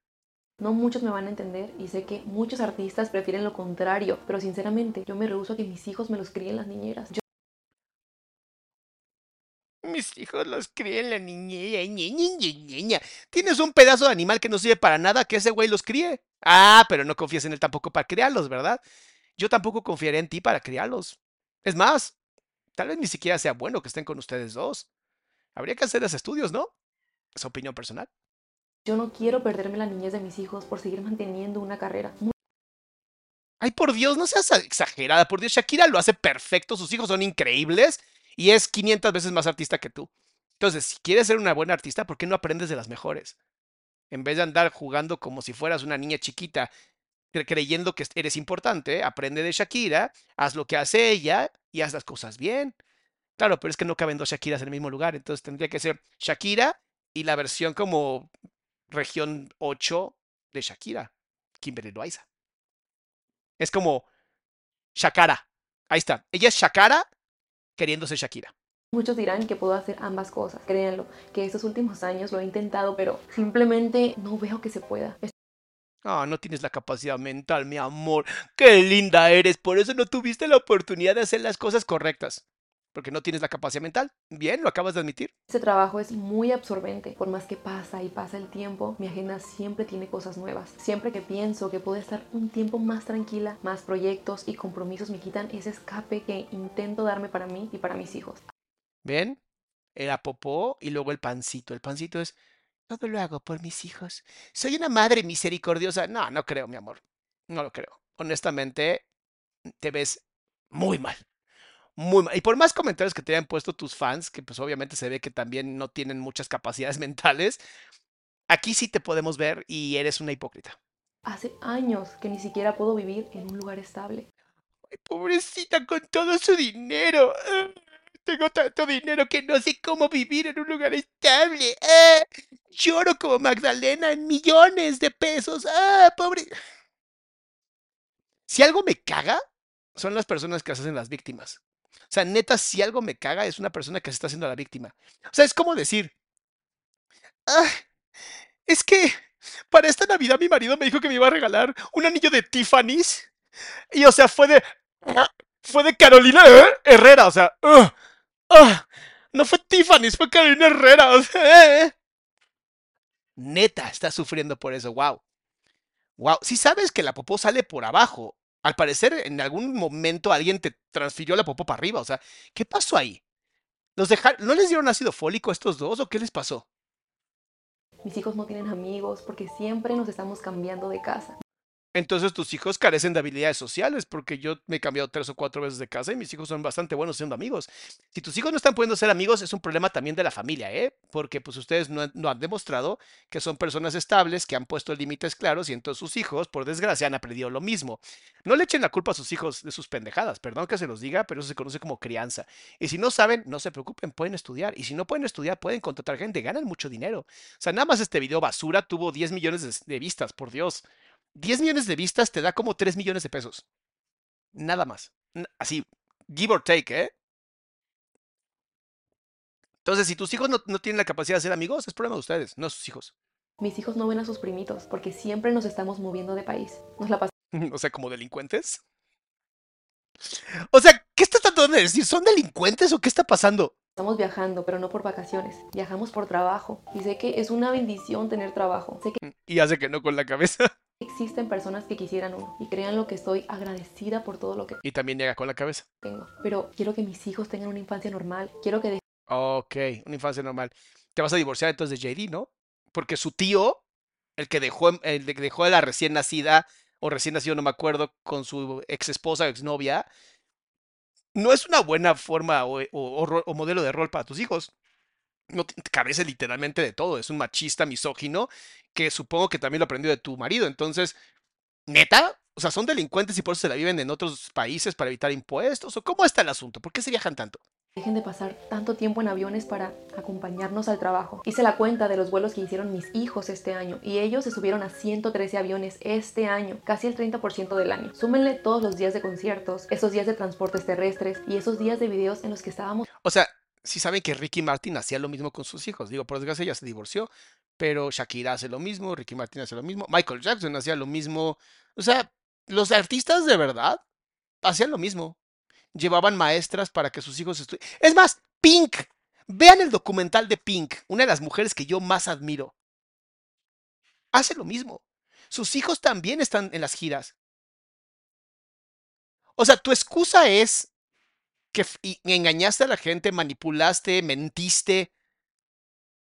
No muchos me van a entender y sé que muchos artistas prefieren lo contrario, pero sinceramente yo me rehúso a que mis hijos me los críen las niñeras. Mis hijos los críen en la niñera. ñe, ñe. Tienes un pedazo de animal que no sirve para nada que ese güey los críe. Ah, pero no confías en él tampoco para criarlos, ¿verdad? Yo tampoco confiaré en ti para criarlos. Es más, tal vez ni siquiera sea bueno que estén con ustedes dos. Habría que hacerles estudios, ¿no? Es opinión personal. Yo no quiero perderme la niñez de mis hijos por seguir manteniendo una carrera. Ay, por Dios, no seas exagerada. Por Dios, Shakira lo hace perfecto. Sus hijos son increíbles y es 500 veces más artista que tú. Entonces, si quieres ser una buena artista, ¿por qué no aprendes de las mejores? En vez de andar jugando como si fueras una niña chiquita, cre- creyendo que eres importante, aprende de Shakira, haz lo que hace ella y haz las cosas bien. Claro, pero es que no caben dos Shakiras en el mismo lugar. Entonces tendría que ser Shakira y la versión como región 8 de Shakira, Kimberly Loaiza. Es como Shakara. Ahí está. Ella es Shakara queriendo ser Shakira. Muchos dirán que puedo hacer ambas cosas. Créanlo, que estos últimos años lo he intentado, pero simplemente no veo que se pueda. Ah, no tienes la capacidad mental, mi amor. Qué linda eres. Por eso no tuviste la oportunidad de hacer las cosas correctas. Porque no tienes la capacidad mental. Bien, lo acabas de admitir. Este trabajo es muy absorbente. Por más que pasa y pasa el tiempo, mi agenda siempre tiene cosas nuevas. Siempre que pienso que puedo estar un tiempo más tranquila, más proyectos y compromisos me quitan ese escape que intento darme para mí y para mis hijos. ¿Ven? Era popó y luego el pancito. El pancito es, todo lo hago por mis hijos. Soy una madre misericordiosa. No, no creo, mi amor. No lo creo. Honestamente, te ves muy mal. Muy mal. Y por más comentarios que te hayan puesto tus fans, que pues obviamente se ve que también no tienen muchas capacidades mentales, aquí sí te podemos ver y eres una hipócrita. Hace años que ni siquiera puedo vivir en un lugar estable. Ay, pobrecita con todo su dinero. Ah, tengo tanto dinero que no sé cómo vivir en un lugar estable. Ah, lloro como Magdalena en millones de pesos. Ah, pobre. Si algo me caga, son las personas que se hacen las víctimas. O sea, neta, si algo me caga, es una persona que se está haciendo la víctima. O sea, es como decir, "Ah, es que para esta Navidad mi marido me dijo que me iba a regalar un anillo de Tiffany's. Y o sea, fue de, fue de Carolina. Herrera, o sea, "Ugh, ah, no fue Tiffany's, fue Carolina Herrera. eh". Neta, está sufriendo por eso, wow. Wow, si sabes que la popó sale por abajo. Al parecer, en algún momento alguien te transfirió la popó para arriba. O sea, ¿qué pasó ahí? ¿Los dejaron, ¿No les dieron ácido fólico a estos dos o qué les pasó? Mis hijos no tienen amigos porque siempre nos estamos cambiando de casa. Entonces tus hijos carecen de habilidades sociales, porque yo me he cambiado tres o cuatro veces de casa y mis hijos son bastante buenos siendo amigos. Si tus hijos no están pudiendo ser amigos, es un problema también de la familia, ¿eh? Porque pues ustedes no no han demostrado que son personas estables, que han puesto límites claros y entonces sus hijos, por desgracia, han aprendido lo mismo. No le echen la culpa a sus hijos de sus pendejadas, perdón que se los diga, pero eso se conoce como crianza. Y si no saben, no se preocupen, pueden estudiar. Y si no pueden estudiar, pueden contratar gente, ganan mucho dinero. O sea, nada más este video basura tuvo 10 millones de, de vistas, por Dios. 10 millones de vistas te da como 3 millones de pesos. Nada más. Así, give or take, ¿eh? Entonces, si tus hijos no, no tienen la capacidad de ser amigos, es problema de ustedes, no sus hijos. Mis hijos no ven a sus primitos porque siempre nos estamos moviendo de país. Nos la o sea, como delincuentes. O sea, ¿qué estás tratando de decir? ¿Son delincuentes o qué está pasando? pasamos viajando, pero no por vacaciones. Viajamos por trabajo. Y sé que es una bendición tener trabajo. Sé que Y hace que no con la cabeza. Existen personas que quisieran uno. Y crean lo que estoy agradecida por todo lo que Y también llega con la cabeza. tengo. Pero quiero que mis hijos tengan una infancia normal. Quiero que Ok, una infancia normal. Te vas a divorciar entonces de JD, ¿no? Porque su tío, el que dejó, el que dejó a la recién nacida, o recién nacido, no me acuerdo, con su ex esposa o exnovia, no es una buena forma o, o- o ro- o modelo de rol para tus hijos. No carece literalmente de todo. Es un machista misógino que supongo que también lo aprendió de tu marido. Entonces, ¿neta? O sea, ¿son delincuentes y por eso se la viven en otros países para evitar impuestos? ¿O cómo está el asunto? ¿Por qué se viajan tanto? dejen de pasar tanto tiempo en aviones para acompañarnos al trabajo. Hice la cuenta de los vuelos que hicieron mis hijos este año y ellos se subieron a 113 aviones este año, casi el 30% del año. Súmenle todos los días de conciertos, esos días de transportes terrestres y esos días de videos en los que estábamos O sea, sí saben que Ricky Martin hacía lo mismo con sus hijos. Digo, por desgracia ya se divorció, pero Shakira hace lo mismo, Ricky Martin hace lo mismo, Michael Jackson hacía lo mismo. O sea, los artistas de verdad hacían lo mismo. Llevaban maestras para que sus hijos estudien. Es más, Pink. Vean el documental de Pink, una de las mujeres que yo más admiro. Hace lo mismo. Sus hijos también están en las giras. O sea, tu excusa es que engañaste a la gente, manipulaste, mentiste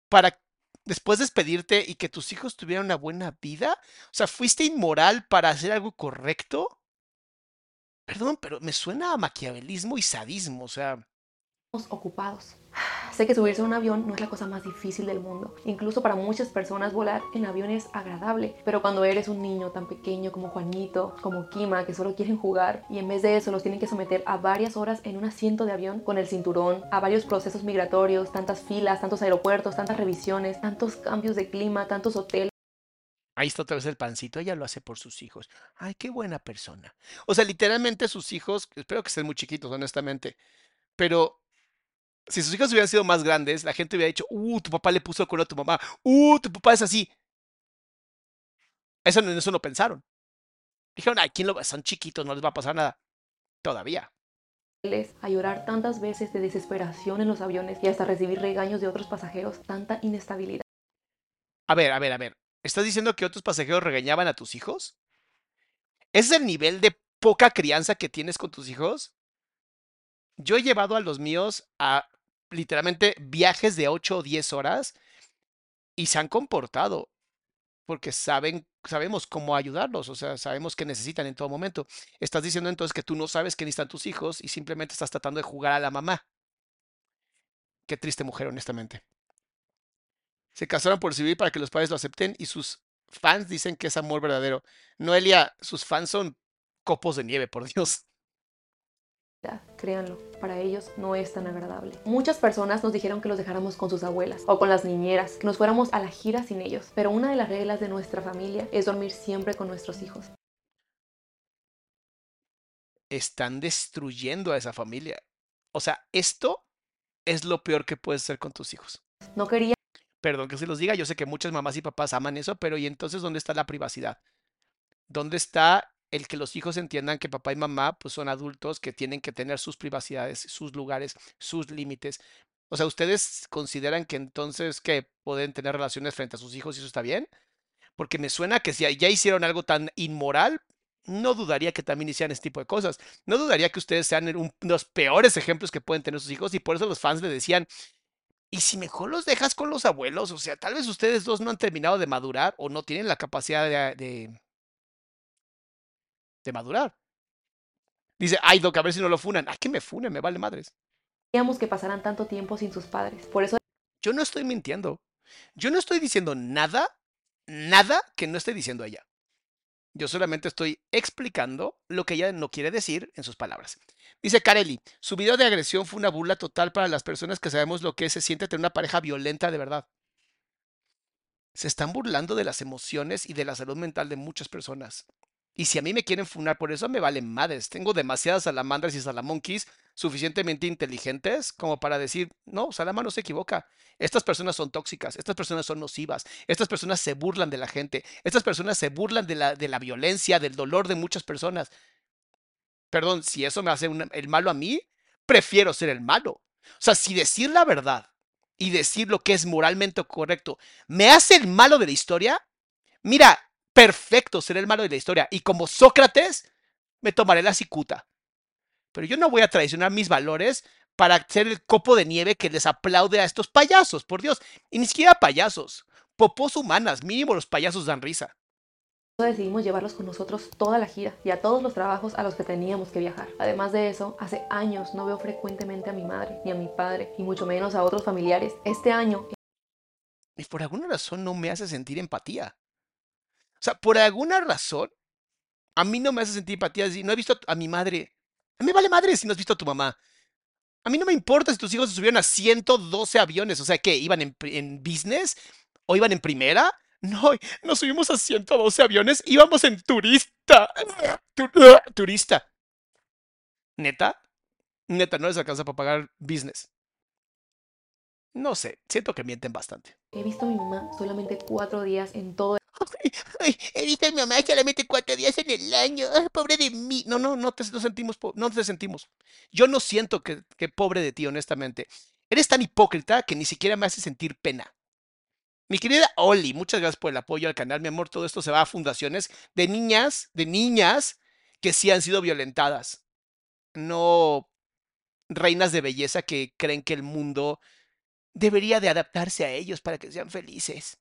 para después despedirte y que tus hijos tuvieran una buena vida? O sea, ¿fuiste inmoral para hacer algo correcto? Perdón, pero me suena a maquiavelismo y sadismo, o sea, ocupados. Sé que subirse a un avión no es la cosa más difícil del mundo. Incluso para muchas personas volar en avión es agradable. Pero cuando eres un niño tan pequeño como Juanito, como Kima, que solo quieren jugar y en vez de eso los tienen que someter a varias horas en un asiento de avión con el cinturón, a varios procesos migratorios, tantas filas, tantos aeropuertos, tantas revisiones, tantos cambios de clima, tantos hoteles. ahí está otra vez el pancito, ella lo hace por sus hijos. Ay, qué buena persona. O sea, literalmente sus hijos, espero que estén muy chiquitos, honestamente, pero si sus hijos hubieran sido más grandes, la gente hubiera dicho, uh, tu papá le puso el cuerno a tu mamá, uh, tu papá es así. Eso, no- eso no pensaron. Dijeron, ay, ¿quién lo va? Son chiquitos, no les va a pasar nada. Todavía. a llorar tantas veces de desesperación en los aviones y hasta recibir regaños de otros pasajeros, tanta inestabilidad. A ver, a ver, a ver. ¿Estás diciendo que otros pasajeros regañaban a tus hijos? ¿Ese ¿Es el nivel de poca crianza que tienes con tus hijos? Yo he llevado a los míos a literalmente viajes de 8 o 10 horas y se han comportado porque saben, sabemos cómo ayudarlos, o sea, sabemos que necesitan en todo momento. Estás diciendo entonces que tú no sabes que necesitan tus hijos y simplemente estás tratando de jugar a la mamá. Qué triste mujer, honestamente. Se casaron por civil para que los padres lo acepten y sus fans dicen que es amor verdadero. Noelia, sus fans son copos de nieve, por Dios. Créanlo, para ellos no es tan agradable. Muchas personas nos dijeron que los dejáramos con sus abuelas o con las niñeras, que nos fuéramos a la gira sin ellos. Pero una de las reglas de nuestra familia es dormir siempre con nuestros hijos. Están destruyendo a esa familia. O sea, esto es lo peor que puedes hacer con tus hijos. No quería. Perdón que se los diga, yo sé que muchas mamás y papás aman eso, pero ¿y entonces dónde está la privacidad? ¿Dónde está el que los hijos entiendan que papá y mamá pues son adultos que tienen que tener sus privacidades, sus lugares, sus límites. O sea, ¿ustedes consideran que entonces que pueden tener relaciones frente a sus hijos y eso está bien? Porque me suena que si ya hicieron algo tan inmoral, no dudaría que también hicieran este tipo de cosas. No dudaría que ustedes sean de los peores ejemplos que pueden tener sus hijos y por eso los fans le decían, ¿y si mejor los dejas con los abuelos? O sea, tal vez ustedes dos no han terminado de madurar o no tienen la capacidad de madurar. Dice, ay, Doc, a ver si no lo funan. ¿A qué me funen? Me vale madres. Queríamos que pasaran tanto tiempo sin sus padres. Por eso. Yo no estoy mintiendo. Yo no estoy diciendo nada, nada que no esté diciendo ella. Yo solamente estoy explicando lo que ella no quiere decir en sus palabras. Dice Kareli, su video de agresión fue una burla total para las personas que sabemos lo que se siente tener una pareja violenta de verdad. Se están burlando de las emociones y de la salud mental de muchas personas. Y si a mí me quieren funar por eso, me valen madres. Tengo demasiadas salamandras y salamonquis suficientemente inteligentes como para decir, no, Salama no se equivoca. Estas personas son tóxicas, estas personas son nocivas, estas personas se burlan de la gente, estas personas se burlan de la, de la violencia, del dolor de muchas personas. Perdón, si eso me hace el malo a mí, prefiero ser el malo. O sea, si decir la verdad y decir lo que es moralmente correcto me hace el malo de la historia, mira, perfecto, seré el malo de la historia. Y como Sócrates, me tomaré la cicuta. Pero yo no voy a traicionar mis valores para ser el copo de nieve que les aplaude a estos payasos, por Dios. Y ni siquiera payasos, popos humanas, mínimo los payasos dan risa. Decidimos llevarlos con nosotros toda la gira y a todos los trabajos a los que teníamos que viajar. Además de eso, hace años no veo frecuentemente a mi madre ni a mi padre, y mucho menos a otros familiares. Este año... Y por alguna razón no me hace sentir empatía. O sea, por alguna razón, a mí no me hace sentir empatía. No he visto a mi madre. A mí vale madre si no has visto a tu mamá. A mí no me importa si tus hijos subieron a 112 aviones. O sea, ¿qué? ¿Iban en, business? ¿O iban en primera? No, nos subimos a 112 aviones. Íbamos en turista. turista. ¿Neta? Neta, no les alcanza para pagar business. No sé, siento que mienten bastante. He visto a mi mamá solamente cuatro días en todo Ay, a mi mamá solamente cuatro días en el año. pobre de mí. No, no, no te sentimos, no sentimos. Yo no siento que, que pobre de ti, honestamente. Eres tan hipócrita que ni siquiera me hace sentir pena. Mi querida Oli, muchas gracias por el apoyo al canal, mi amor. Todo esto se va a fundaciones de niñas, de niñas que sí han sido violentadas. No reinas de belleza que creen que el mundo debería de adaptarse a ellos para que sean felices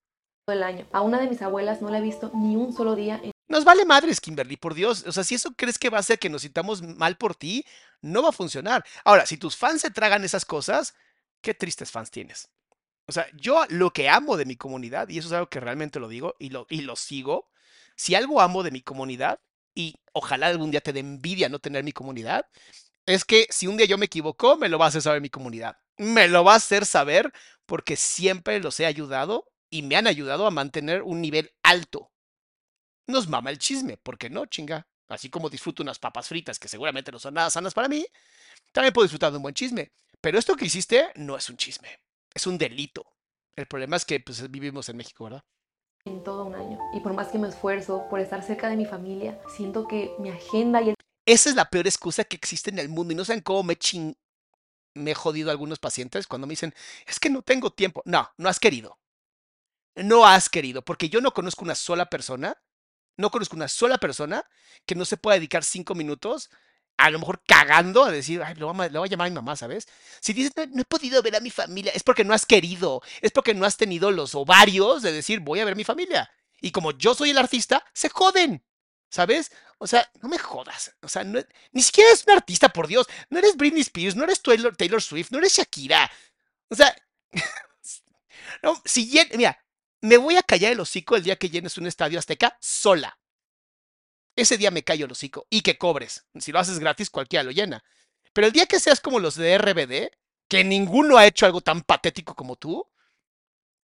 el año. A una de mis abuelas no la he visto ni un solo día. Nos vale madres, Kimberly, por Dios. O sea, si eso crees que va a hacer que nos sintamos mal por ti, no va a funcionar. Ahora, si tus fans se tragan esas cosas, qué tristes fans tienes. O sea, yo lo que amo de mi comunidad, y eso es algo que realmente lo digo y lo, y lo sigo, si algo amo de mi comunidad, y ojalá algún día te dé envidia no tener mi comunidad, es que si un día yo me equivoco, me lo va a hacer saber mi comunidad. Me lo va a hacer saber porque siempre los he ayudado y me han ayudado a mantener un nivel alto. Nos mama el chisme, ¿por qué no, chinga? Así como disfruto unas papas fritas que seguramente no son nada sanas para mí, también puedo disfrutar de un buen chisme. Pero esto que hiciste no es un chisme, es un delito. El problema es que pues, vivimos en México, ¿verdad? En todo un año. Y por más que me esfuerzo por estar cerca de mi familia, siento que mi agenda y el... Esa es la peor excusa que existe en el mundo y no saben cómo me ching... me he jodido a algunos pacientes cuando me dicen, es que no tengo tiempo. No, no has querido. No has querido, porque yo no conozco una sola persona, no conozco una sola persona que no se pueda dedicar cinco minutos a lo mejor cagando a decir, ay, le voy a, le voy a llamar a mi mamá, ¿sabes? Si dices, no, he podido ver a mi familia, es porque no has querido, es porque no has tenido los ovarios de decir, voy a ver mi familia. Y como yo soy el artista, se joden, ¿sabes? O sea, no me jodas. O sea, no, ni siquiera eres un artista, por Dios. No eres Britney Spears, no eres Taylor, Taylor Swift, no eres Shakira. O sea, no, si mira, me voy a callar el hocico el día que llenes un estadio azteca sola. Ese día me callo el hocico y que cobres. Si lo haces gratis, cualquiera lo llena. Pero el día que seas como los de RBD, que ninguno ha hecho algo tan patético como tú,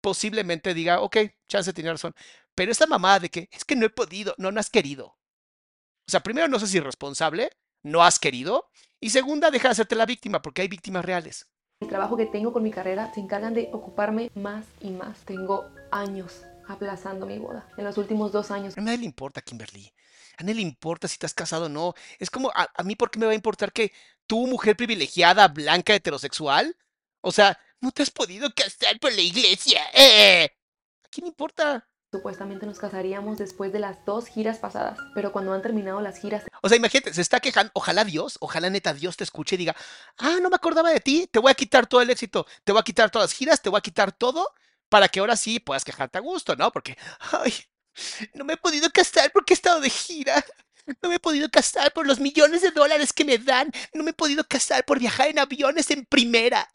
posiblemente diga, ok, chance tiene razón. Pero esa mamada de que es que no he podido, no, no has querido. O sea, primero no seas irresponsable, no has querido. Y segunda, deja de hacerte la víctima, porque hay víctimas reales. El trabajo que tengo con mi carrera se encargan de ocuparme más y más. Tengo años aplazando mi boda. En los últimos dos años. A nadie le importa, Kimberly. A nadie le importa si estás casado o no. Es como, a, a mí, ¿por qué me va a importar que tú, mujer privilegiada, blanca, heterosexual? O sea, no te has podido casar por la iglesia. ¡Eh! ¿A quién importa? Supuestamente nos casaríamos después de las dos giras pasadas, pero cuando han terminado las giras... O sea, imagínate, se está quejando, ojalá Dios, ojalá neta Dios te escuche y diga, ah, no me acordaba de ti, te voy a quitar todo el éxito, te voy a quitar todas las giras, te voy a quitar todo, para que ahora sí puedas quejarte a gusto, ¿no? Porque, ay, no me he podido casar porque he estado de gira. No me he podido casar por los millones de dólares que me dan. No me he podido casar por viajar en aviones en primera.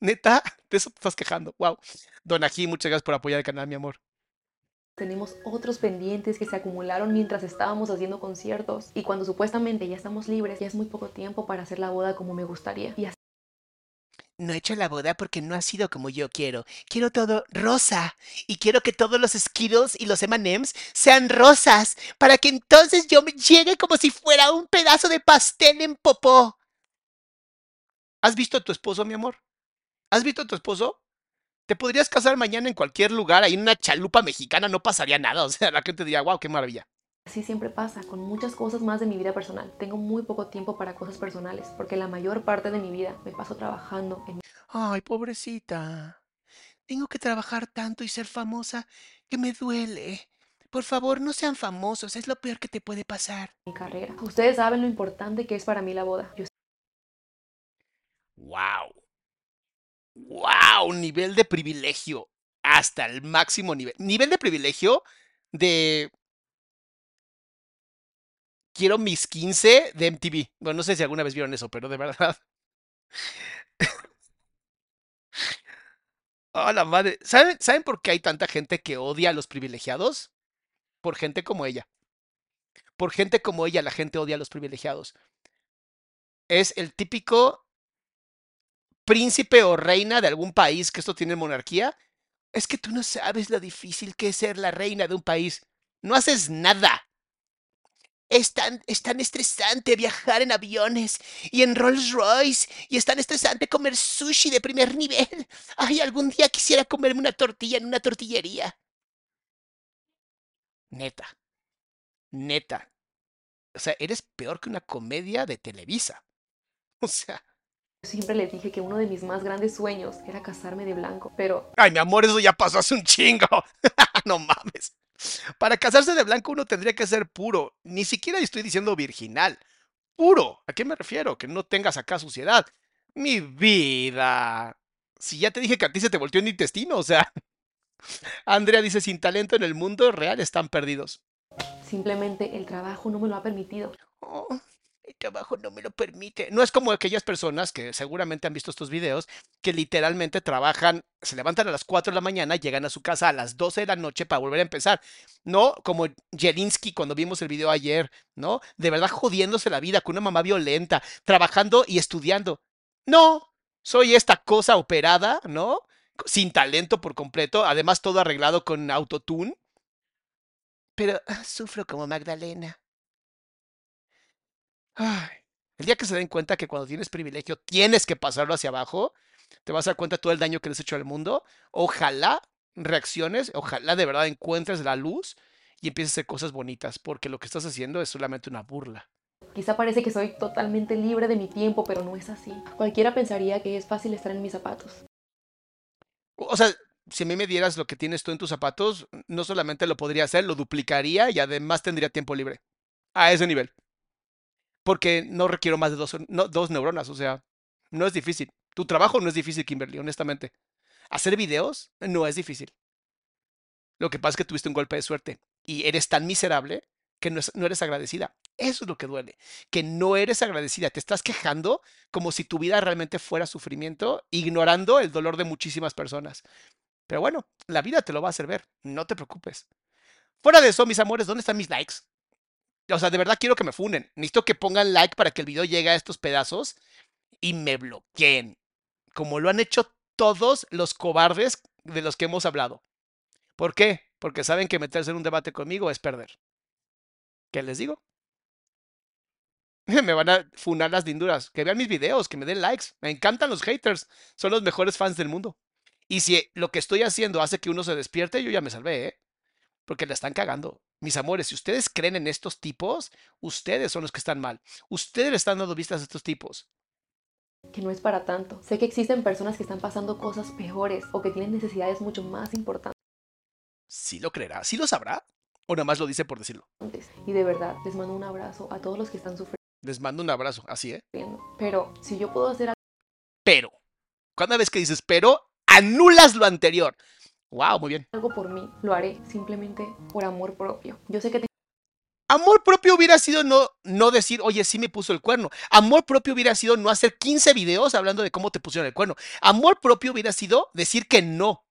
Neta, de eso te estás quejando. Wow. Don Ají, muchas gracias por apoyar el canal, mi amor. Tenemos otros pendientes que se acumularon mientras estábamos haciendo conciertos. Y cuando supuestamente ya estamos libres, ya es muy poco tiempo para hacer la boda como me gustaría. Y así no he hecho la boda porque no ha sido como yo quiero. Quiero todo rosa. Y quiero que todos los Skittles y los M&M's sean rosas. Para que entonces yo me llegue como si fuera un pedazo de pastel en popó. ¿Has visto a tu esposo, mi amor? ¿Has visto a tu esposo? Te podrías casar mañana en cualquier lugar, ahí en una chalupa mexicana, no pasaría nada. O sea, la gente diría, wow, qué maravilla. Así siempre pasa, con muchas cosas más de mi vida personal. Tengo muy poco tiempo para cosas personales, porque la mayor parte de mi vida me paso trabajando en... Ay, pobrecita. Tengo que trabajar tanto y ser famosa que me duele. Por favor, no sean famosos, es lo peor que te puede pasar. Mi carrera. Ustedes saben lo importante que es para mí la boda. Yo... ¡Wow! ¡Wow! Nivel de privilegio. Hasta el máximo nivel. Nivel de privilegio de quiero mis 15 de MTV. Bueno, no sé si alguna vez vieron eso, pero de verdad. oh, la madre. ¿Saben, ¿Saben por qué hay tanta gente que odia a los privilegiados? Por gente como ella. Por gente como ella, la gente odia a los privilegiados. Es el típico príncipe o reina de algún país que esto tiene monarquía. Es que tú no sabes lo difícil que es ser la reina de un país. No haces nada. Es tan, es tan estresante viajar en aviones y en Rolls Royce y es tan estresante comer sushi de primer nivel. Ay, algún día quisiera comerme una tortilla en una tortillería. Neta. Neta. O sea, eres peor que una comedia de Televisa. O sea. Siempre le dije que uno de mis más grandes sueños era casarme de blanco, pero... Ay, mi amor, eso ya pasó hace un chingo. no mames. Para casarse de blanco uno tendría que ser puro. Ni siquiera estoy diciendo virginal. Puro. ¿A qué me refiero? Que no tengas acá suciedad. Mi vida. Si ya te dije que a ti se te volteó el intestino, o sea. Andrea dice, sin talento en el mundo real están perdidos. Simplemente el trabajo no me lo ha permitido. Oh, trabajo no me lo permite. No es como aquellas personas que seguramente han visto estos videos que literalmente trabajan, se levantan a las 4 de la mañana, llegan a su casa a las 12 de la noche para volver a empezar. No como Jelinsky cuando vimos el video ayer, ¿no? De verdad jodiéndose la vida con una mamá violenta, trabajando y estudiando. No, soy esta cosa operada, ¿no? Sin talento por completo, además todo arreglado con autotune. Pero ah, sufro como Magdalena. Ay, el día que se den cuenta que cuando tienes privilegio tienes que pasarlo hacia abajo, te vas a dar cuenta de todo el daño que le has hecho al mundo. Ojalá reacciones, ojalá de verdad encuentres la luz y empieces a hacer cosas bonitas, porque lo que estás haciendo es solamente una burla. Quizá parece que soy totalmente libre de mi tiempo, pero no es así. Cualquiera pensaría que es fácil estar en mis zapatos. O sea, si a mí me dieras lo que tienes tú en tus zapatos, no solamente lo podría hacer, lo duplicaría y además tendría tiempo libre. A ese nivel. Porque no requiero más de dos, neuronas, o sea, no es difícil. Tu trabajo no es difícil, Kimberly, honestamente. Hacer videos no es difícil. Lo que pasa es que tuviste un golpe de suerte y eres tan miserable que no, no, eres agradecida. Eso es lo que duele, que no eres agradecida. Te estás quejando como si tu vida realmente fuera sufrimiento, ignorando el dolor de muchísimas personas. Pero bueno, la vida te lo va a hacer ver, no te preocupes. Fuera de eso, mis amores, ¿dónde están mis likes? O sea, de verdad quiero que me funen. Necesito que pongan like para que el video llegue a estos pedazos y me bloqueen. Como lo han hecho todos los cobardes de los que hemos hablado. ¿Por qué? Porque saben que meterse en un debate conmigo es perder. ¿Qué les digo? Me van a funar las linduras. Que vean mis videos, que me den likes. Me encantan los haters. Son los mejores fans del mundo. Y si lo que estoy haciendo hace que uno se despierte, yo ya me salvé, ¿eh? Porque la están cagando. Mis amores, si ustedes creen en estos tipos, ustedes son los que están mal. Ustedes le están dando vistas a estos tipos. Que no es para tanto. Sé que existen personas que están pasando cosas peores o que tienen necesidades mucho más importantes. ¿Sí lo creerá? ¿Sí lo sabrá? ¿O nada más lo dice por decirlo? Y de verdad, les mando un abrazo a todos los que están sufriendo. Les mando un abrazo, así, ¿eh? Pero si yo puedo hacer algo. Pero. Cada vez que dices pero, anulas lo anterior. Wow, muy bien. Algo por mí, lo haré simplemente por amor propio. Yo sé que te... Amor propio hubiera sido no, no decir, oye, sí me puso el cuerno. Amor propio hubiera sido no hacer 15 videos hablando de cómo te pusieron el cuerno. Amor propio hubiera sido decir que no.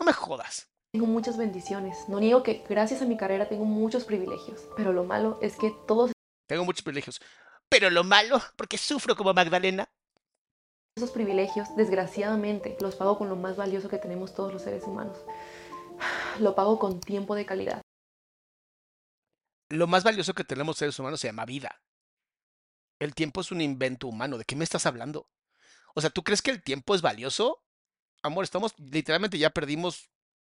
No me jodas. Tengo muchas bendiciones. No niego que gracias a mi carrera tengo muchos privilegios. Pero lo malo es que todos... Tengo muchos privilegios. Pero lo malo, porque sufro como Magdalena, esos privilegios, desgraciadamente, los pago con lo más valioso que tenemos todos los seres humanos. Lo pago con tiempo de calidad. Lo más valioso que tenemos seres humanos se llama vida. El tiempo es un invento humano. ¿De qué me estás hablando? O sea, ¿tú crees que el tiempo es valioso? Amor, estamos literalmente ya perdimos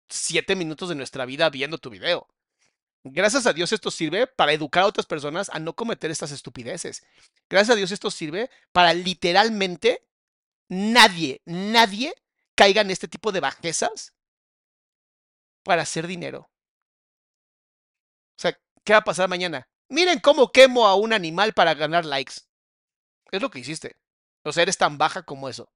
siete minutos de nuestra vida viendo tu video. Gracias a Dios esto sirve para educar a otras personas a no cometer estas estupideces. Gracias a Dios esto sirve para literalmente nadie, nadie caiga en este tipo de bajezas para hacer dinero. O sea, ¿qué va a pasar mañana? Miren cómo quemo a un animal para ganar likes. Es lo que hiciste. O sea, eres tan baja como eso.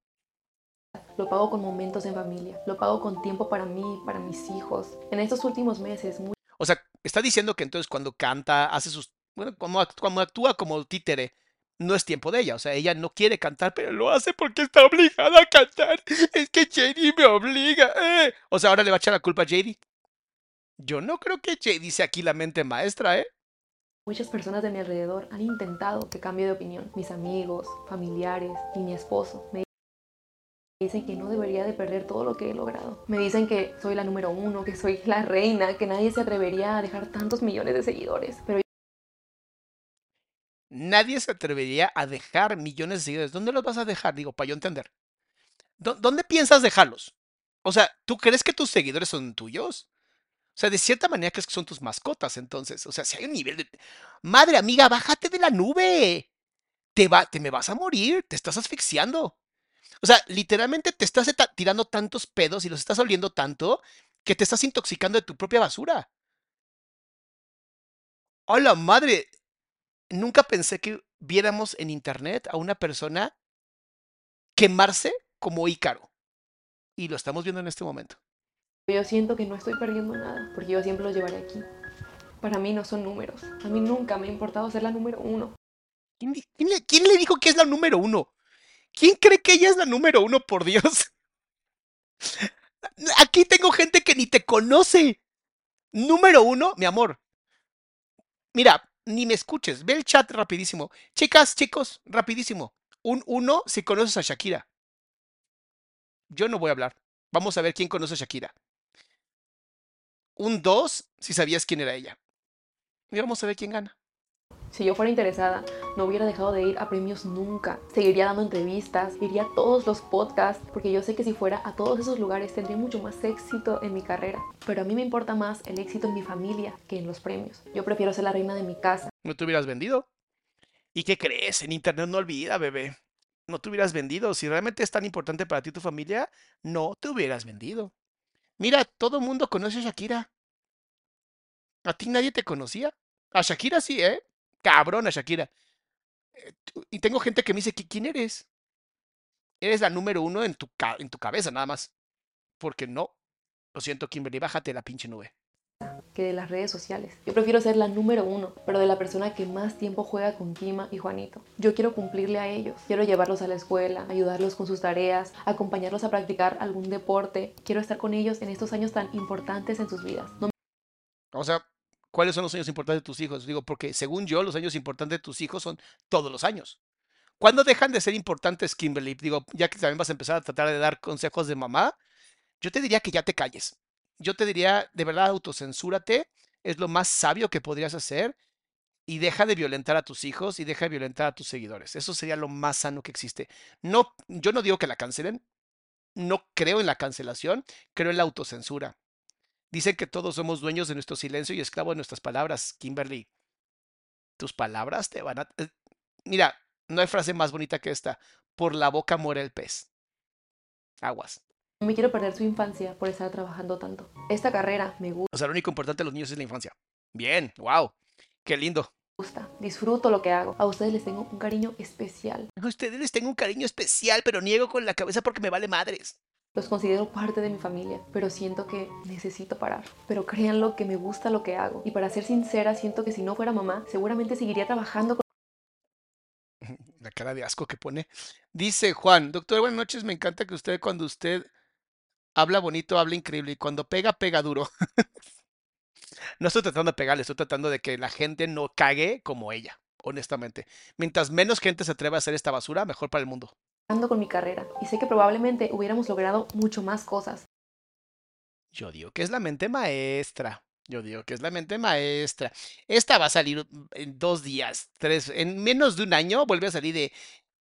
Lo pago con momentos en familia. Lo pago con tiempo para mí, para mis hijos. En estos últimos meses. Muy... O sea, está diciendo que entonces cuando canta, hace sus... Bueno, cuando, cuando actúa como títere, no es tiempo de ella. O sea, ella no quiere cantar, pero lo hace porque está obligada a cantar. Es que JD me obliga. Eh. O sea, ahora le va a echar la culpa a JD. Yo no creo que JD sea aquí la mente maestra, ¿eh? Muchas personas de mi alrededor han intentado que cambie de opinión. Mis amigos, familiares y mi esposo me dicen que no debería de perder todo lo que he logrado. Me dicen que soy la número uno, que soy la reina, que nadie se atrevería a dejar tantos millones de seguidores. Pero nadie se atrevería a dejar millones de seguidores. ¿Dónde los vas a dejar? Digo, para yo entender. ¿Dónde piensas dejarlos? O sea, ¿tú crees que tus seguidores son tuyos? O sea, de cierta manera crees que son tus mascotas, entonces. O sea, si hay un nivel de... Madre amiga, bájate de la nube. Te, va, te me vas a morir, te estás asfixiando. O sea, literalmente te estás tirando tantos pedos y los estás oliendo tanto que te estás intoxicando de tu propia basura. ¡Hola, madre! Nunca pensé que viéramos en internet a una persona quemarse como Ícaro. Y lo estamos viendo en este momento. Yo siento que no estoy perdiendo nada, porque yo siempre lo llevaré aquí. Para mí no son números. A mí nunca me ha importado ser la número uno. ¿Quién, le, quién le dijo que es la número uno? ¿Quién cree que ella es la número uno, por Dios? Aquí tengo gente que ni te conoce. Número uno, mi amor. Mira, ni me escuches. Ve el chat rapidísimo. Chicas, chicos, rapidísimo. Un uno si conoces a Shakira. Yo no voy a hablar. Vamos a ver quién conoce a Shakira. Un dos si sabías quién era ella. Y vamos a ver quién gana. Si yo fuera interesada, no hubiera dejado de ir a premios nunca. Seguiría dando entrevistas, iría a todos los podcasts, porque yo sé que si fuera a todos esos lugares tendría mucho más éxito en mi carrera. Pero a mí me importa más el éxito en mi familia que en los premios. Yo prefiero ser la reina de mi casa. ¿No te hubieras vendido? ¿Y qué crees? En internet no olvida, bebé. No te hubieras vendido. Si realmente es tan importante para ti tu familia, no te hubieras vendido. Mira, todo mundo conoce a Shakira. ¿A ti nadie te conocía? A Shakira sí, ¿eh? Cabrón a Shakira. Eh, y tengo gente que me dice, ¿quién eres? Eres la número uno en tu, en tu cabeza, nada más. Porque no. Lo siento, Kimberly, bájate la pinche nube que de las redes sociales. Yo prefiero ser la número uno, pero de la persona que más tiempo juega con Kima y Juanito. Yo quiero cumplirle a ellos. Quiero llevarlos a la escuela, ayudarlos con sus tareas, acompañarlos a practicar algún deporte. Quiero estar con ellos en estos años tan importantes en sus vidas. O sea, ¿cuáles son los años importantes de tus hijos? Digo, porque según yo, los años importantes de tus hijos son todos los años. ¿Cuándo dejan de ser importantes, Kimberly? Digo, ya que también vas a empezar a tratar de dar consejos de mamá, yo te diría que ya te calles yo te diría, de verdad, autocensúrate, es lo más sabio que podrías hacer y deja de violentar a tus hijos y deja de violentar a tus seguidores. Eso sería lo más sano que existe. No, yo no digo que la cancelen, no creo en la cancelación, creo en la autocensura. Dicen que todos somos dueños de nuestro silencio y esclavos de nuestras palabras, Kimberly. Tus palabras te van a... Eh, mira, no hay frase más bonita que esta. Por la boca muere el pez. Aguas. No me quiero perder su infancia por estar trabajando tanto. Esta carrera me gusta. O sea, lo único importante de los niños es la infancia. Bien, wow. Qué lindo. Gusta, disfruto lo que hago. A ustedes les tengo un cariño especial. A ustedes les tengo un cariño especial, pero niego con la cabeza porque me vale madres. Los considero parte de mi familia, pero siento que necesito parar. Pero créanlo que me gusta lo que hago. Y para ser sincera, siento que si no fuera mamá, seguramente seguiría trabajando con la cara de asco que pone. Dice Juan, doctor, buenas noches, me encanta que usted cuando usted habla bonito, habla increíble y cuando pega, pega duro. no estoy tratando de pegarle, estoy tratando de que la gente no cague como ella, honestamente. Mientras menos gente se atreva a hacer esta basura, mejor para el mundo. Ando con mi carrera y sé que probablemente hubiéramos logrado mucho más cosas. Yo digo que es la mente maestra. Yo digo que es la mente maestra. Esta va a salir en dos días, tres, en menos de un año vuelve a salir de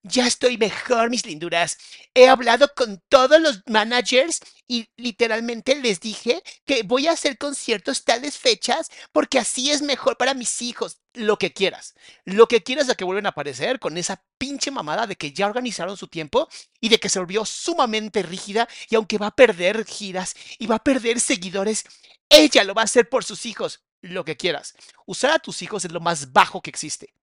ya estoy mejor, mis linduras. He hablado con todos los managers y literalmente les dije que voy a hacer conciertos tales fechas porque así es mejor para mis hijos. Lo que quieras. Lo que quieras de que vuelven a aparecer con esa pinche mamada de que ya organizaron su tiempo y de que se volvió sumamente rígida y aunque va a perder giras y va a perder seguidores, ella lo va a hacer por sus hijos. Lo que quieras. Usar a tus hijos es lo más bajo que existe.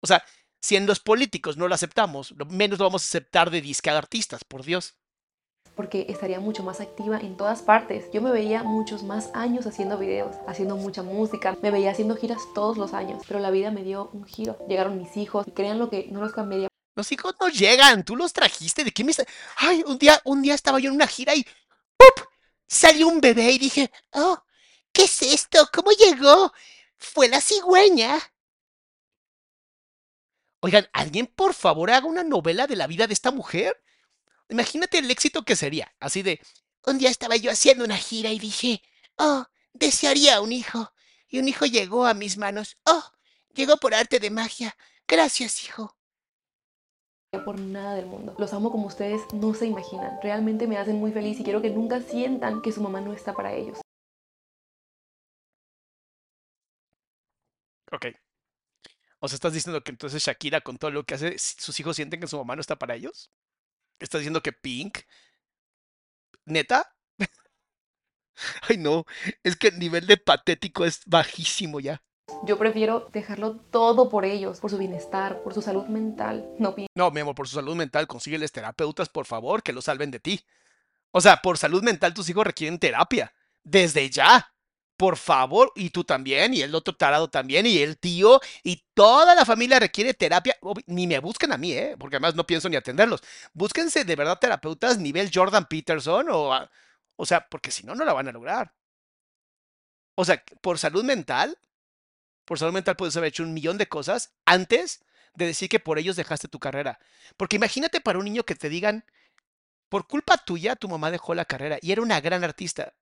O sea, si en los políticos no lo aceptamos, menos lo vamos a aceptar de disca artistas, por Dios. Porque estaría mucho más activa en todas partes. Yo me veía muchos más años haciendo videos, haciendo mucha música, me veía haciendo giras todos los años, pero la vida me dio un giro. Llegaron mis hijos y crean lo que no los cambié. Los hijos no llegan, tú los trajiste, ¿de qué me Ay, un día, un día estaba yo en una gira y ¡pup! Salió un bebé y dije, oh, ¿qué es esto? ¿Cómo llegó? Fue la cigüeña. Oigan, ¿alguien por favor haga una novela de la vida de esta mujer? Imagínate el éxito que sería. Así de, un día estaba yo haciendo una gira y dije, oh, desearía un hijo. Y un hijo llegó a mis manos. Oh, llegó por arte de magia. Gracias, hijo. Por nada del mundo. Los amo como ustedes no se imaginan. Realmente me hacen muy feliz y quiero que nunca sientan que su mamá no está para ellos. Ok. O sea, estás diciendo que entonces Shakira, con todo lo que hace, sus hijos sienten que su mamá no está para ellos. ¿Estás diciendo que Pink? ¿Neta? Ay, no. Es que el nivel de patético es bajísimo ya. Yo prefiero dejarlo todo por ellos, por su bienestar, por su salud mental. No, no, mi amor, por su salud mental, consígueles terapeutas, por favor, que lo salven de ti. O sea, por salud mental tus hijos requieren terapia. Desde ya por favor, y tú también, y el otro tarado también, y el tío, y toda la familia requiere terapia. Ni me busquen a mí, ¿eh? porque además no pienso ni atenderlos. Búsquense de verdad terapeutas nivel Jordan Peterson, o, o sea, porque si no, no la van a lograr. O sea, por salud mental, por salud mental puedes haber hecho un millón de cosas antes de decir que por ellos dejaste tu carrera. Porque imagínate para un niño que te digan, por culpa tuya, tu mamá dejó la carrera y era una gran artista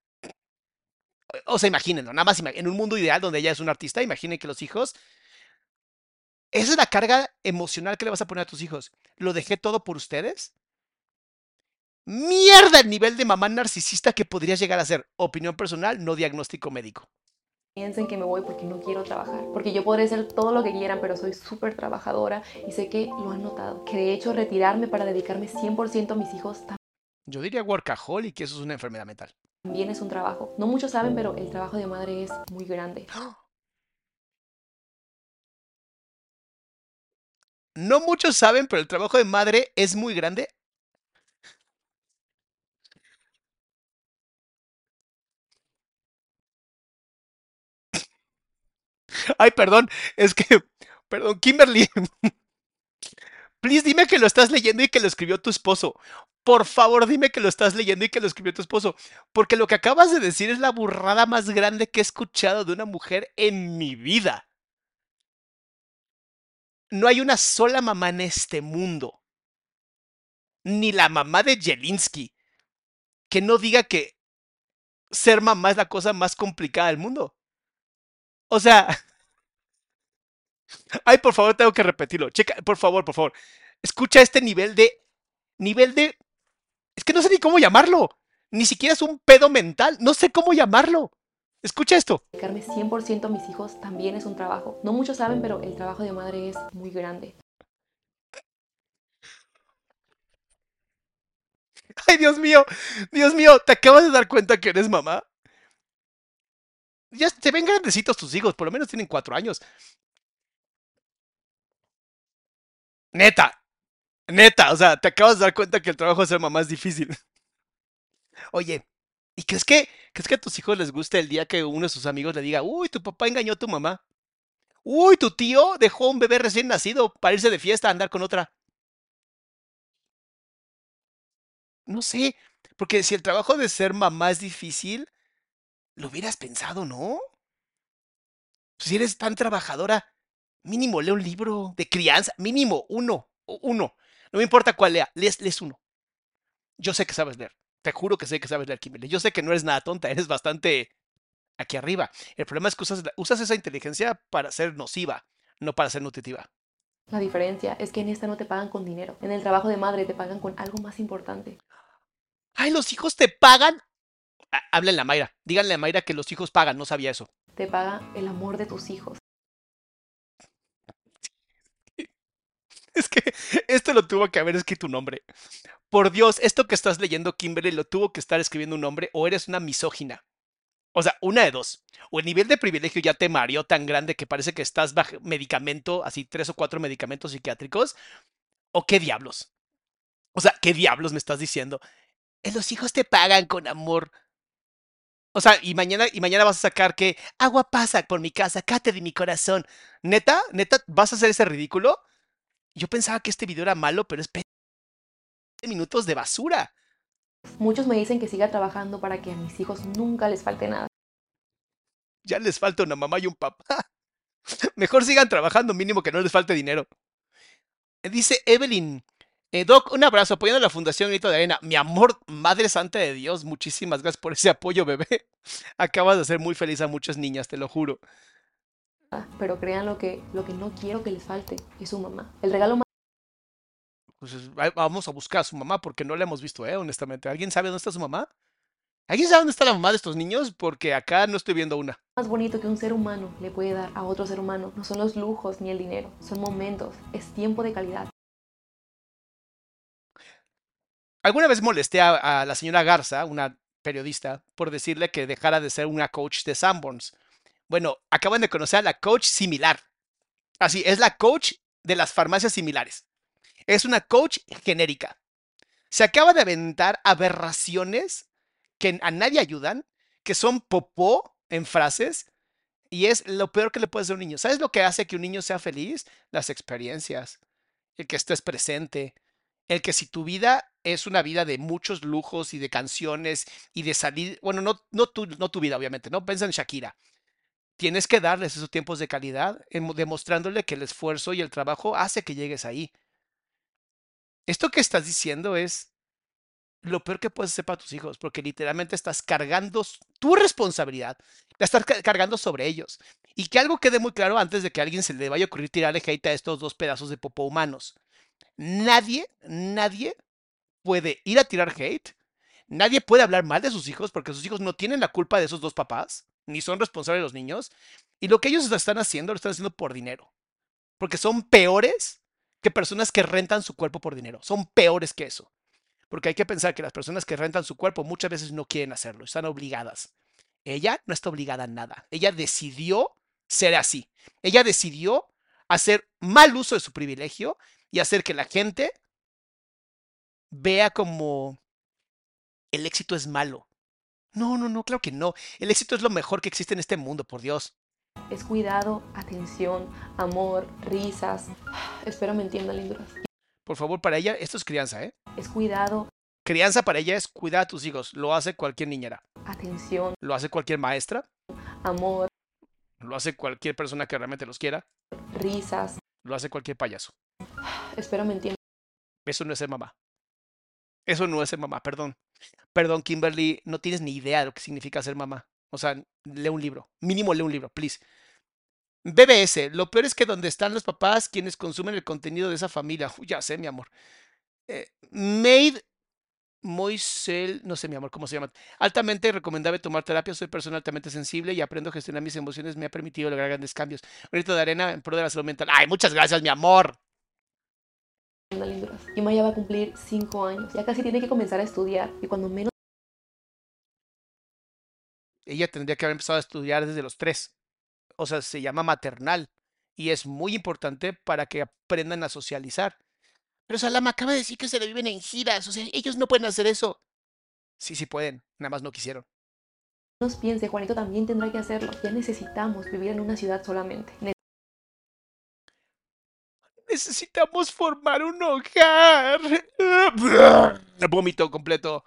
o sea, imagínenlo, nada más en un mundo ideal donde ella es una artista, imaginen que los hijos Esa es la carga emocional que le vas a poner a tus hijos. ¿Lo dejé todo por ustedes? Mierda el nivel de mamá narcisista que podrías llegar a ser. Opinión personal, no diagnóstico médico. Piensen que me voy porque no quiero trabajar, porque yo podré ser todo lo que quieran, pero soy súper trabajadora y sé que lo han notado, que de hecho retirarme para dedicarme 100% a mis hijos Yo diría workaholic, que eso es una enfermedad mental. También es un trabajo. No muchos saben, pero el trabajo de madre es muy grande. No muchos saben, pero el trabajo de madre es muy grande. Ay, perdón, es que, perdón, Kimberly. Please dime que lo estás leyendo y que lo escribió tu esposo. Por favor, dime que lo estás leyendo y que lo escribió tu esposo. Porque lo que acabas de decir es la burrada más grande que he escuchado de una mujer en mi vida. No hay una sola mamá en este mundo, ni la mamá de Jelinsky, que no diga que ser mamá es la cosa más complicada del mundo. O sea, ay, por favor, tengo que repetirlo. Checa, por favor, por favor. Escucha este nivel de nivel de es que no sé ni cómo llamarlo. Ni siquiera es un pedo mental, no sé cómo llamarlo. Escucha esto. Dedicarme 100% a mis hijos también es un trabajo. No muchos saben, pero el trabajo de madre es muy grande. Ay, Dios mío, Dios mío, ¿te acabas de dar cuenta que eres mamá? Ya se ven grandecitos tus hijos, por lo menos tienen cuatro años. Neta, neta, o sea, te acabas de dar cuenta que el trabajo de ser mamá es difícil. Oye, ¿y crees que, crees que a tus hijos les gusta el día que uno de sus amigos le diga, uy, tu papá engañó a tu mamá? Uy, tu tío dejó un bebé recién nacido para irse de fiesta a andar con otra. No sé, porque si el trabajo de ser mamá es difícil, lo hubieras pensado, ¿no? Si eres tan trabajadora, mínimo lee un libro de crianza, mínimo uno, uno. No me importa cuál lea, lees, lees uno. Yo sé que sabes leer, te juro que sé que sabes leer, Kimberly. Yo sé que no eres nada tonta, eres bastante aquí arriba. El problema es que usas, usas esa inteligencia para ser nociva, no para ser nutritiva. La diferencia es que en esta no te pagan con dinero. En el trabajo de madre te pagan con algo más importante. Ay, los hijos te pagan. Háblenle a Mayra, díganle a Mayra que los hijos pagan, no sabía eso. Te paga el amor de tus hijos. Es que esto lo tuvo que haber escrito un hombre. Por Dios, esto que estás leyendo, Kimberly, lo tuvo que estar escribiendo un hombre o eres una misógina. O sea, una de dos. O el nivel de privilegio ya te mareó tan grande que parece que estás bajo medicamento, así tres o cuatro medicamentos psiquiátricos. O qué diablos. O sea, ¿qué diablos me estás diciendo? "Eh, Los hijos te pagan con amor. O sea, y mañana, y mañana vas a sacar que agua pasa por mi casa, cate de mi corazón. ¿Neta? ¿Neta? ¿Vas a hacer ese ridículo? Yo pensaba que este video era malo, pero es 20 minutos de basura. Muchos me dicen que siga trabajando para que a mis hijos nunca les falte nada. Ya les falta una mamá y un papá. Mejor sigan trabajando, mínimo que no les falte dinero. Eh, Dice Evelyn. eh, Doc, un abrazo apoyando a la Fundación Grito de Arena. Mi amor, Madre Santa de Dios, muchísimas gracias por ese apoyo, bebé. Acabas de hacer muy feliz a muchas niñas, te lo juro. Pero crean lo que, lo que no quiero que les falte es su mamá. El regalo más Pues es- va- vamos a buscar a su mamá porque no la hemos visto, eh, honestamente. ¿Alguien sabe dónde está su mamá? ¿Alguien sabe dónde está la mamá de estos niños? Porque acá no estoy viendo una. bonito que un ser humano le puede dar a otro ser humano no son los lujos ni el dinero, son momentos, es tiempo de calidad. Alguna vez molesté a, a la señora Garza, una periodista, por decirle que dejara de ser una coach de Sanborns. Bueno, acaban de conocer a la coach similar. Así, es la coach de las farmacias similares. Es una coach genérica. Se acaba de aventar aberraciones que a nadie ayudan, que son popó en frases, y es lo peor que le puede hacer a un niño. ¿Sabes lo que hace que un niño sea feliz? Las experiencias, el que estés presente, el que si tu vida es una vida de muchos lujos y de canciones y de salir, bueno, no, tu, no tu vida, obviamente, no piensa en Shakira. Tienes que darles esos tiempos de calidad, em- demostrándole que el esfuerzo y el trabajo hace que llegues ahí. Esto que estás diciendo es lo peor que puedes hacer para tus hijos, porque literalmente estás cargando tu responsabilidad, la estás cargando sobre ellos. Y que algo quede muy claro antes de que a alguien se le vaya a ocurrir tirarle hate a estos dos pedazos de popó humanos. Nadie, nadie puede ir a tirar hate. Nadie puede hablar mal de sus hijos porque sus hijos no tienen la culpa de esos dos papás, ni son responsables los niños. Y lo que ellos están haciendo, lo están haciendo por dinero. Porque son peores que personas que rentan su cuerpo por dinero. Son peores que eso. Porque hay que pensar que las personas que rentan su cuerpo muchas veces no quieren hacerlo, están obligadas. Ella no está obligada a nada. Ella decidió ser así. Ella decidió hacer mal uso de su privilegio y hacer que la gente vea como el éxito es malo. No, no, no, claro que no. El éxito es lo mejor que existe en este mundo, por Dios. Es cuidado, atención, amor, risas. Espero me entiendan, linduras. Por favor, para ella, esto es crianza, ¿eh? Es cuidado. Crianza para ella es cuidar a tus hijos. Lo hace cualquier niñera. Atención. Lo hace cualquier maestra. Amor. Lo hace cualquier persona que realmente los quiera. Risas. Lo hace cualquier payaso. Espero me entiendan. Eso no es ser mamá. Eso no es ser mamá, perdón. Perdón, Kimberly, no tienes ni idea de lo que significa ser mamá. O sea, lee un libro. Mínimo lee un libro, please. BBS, lo peor es que donde están los papás quienes consumen el contenido de esa familia. ya sé, mi amor. Eh, Made Moisel, no sé, mi amor, ¿cómo se llama? Altamente recomendable tomar terapia. Soy persona altamente sensible y aprendo a gestionar mis emociones. Me ha permitido lograr grandes cambios. Grito de arena en pro de la salud mental. Ay, muchas gracias, mi amor. Y Maya va a cumplir cinco años. Ya casi tiene que comenzar a estudiar. Y cuando menos. Ella tendría que haber empezado a estudiar desde los tres. O sea, se llama maternal. Y es muy importante para que aprendan a socializar. Pero Salama acaba de decir que se le viven en giras. O sea, ellos no pueden hacer eso. Sí, sí pueden. Nada más no quisieron. Nos piense, Juanito también tendrá que hacerlo. Ya necesitamos vivir en una ciudad solamente. Necesitamos formar un hogar. Vómito completo.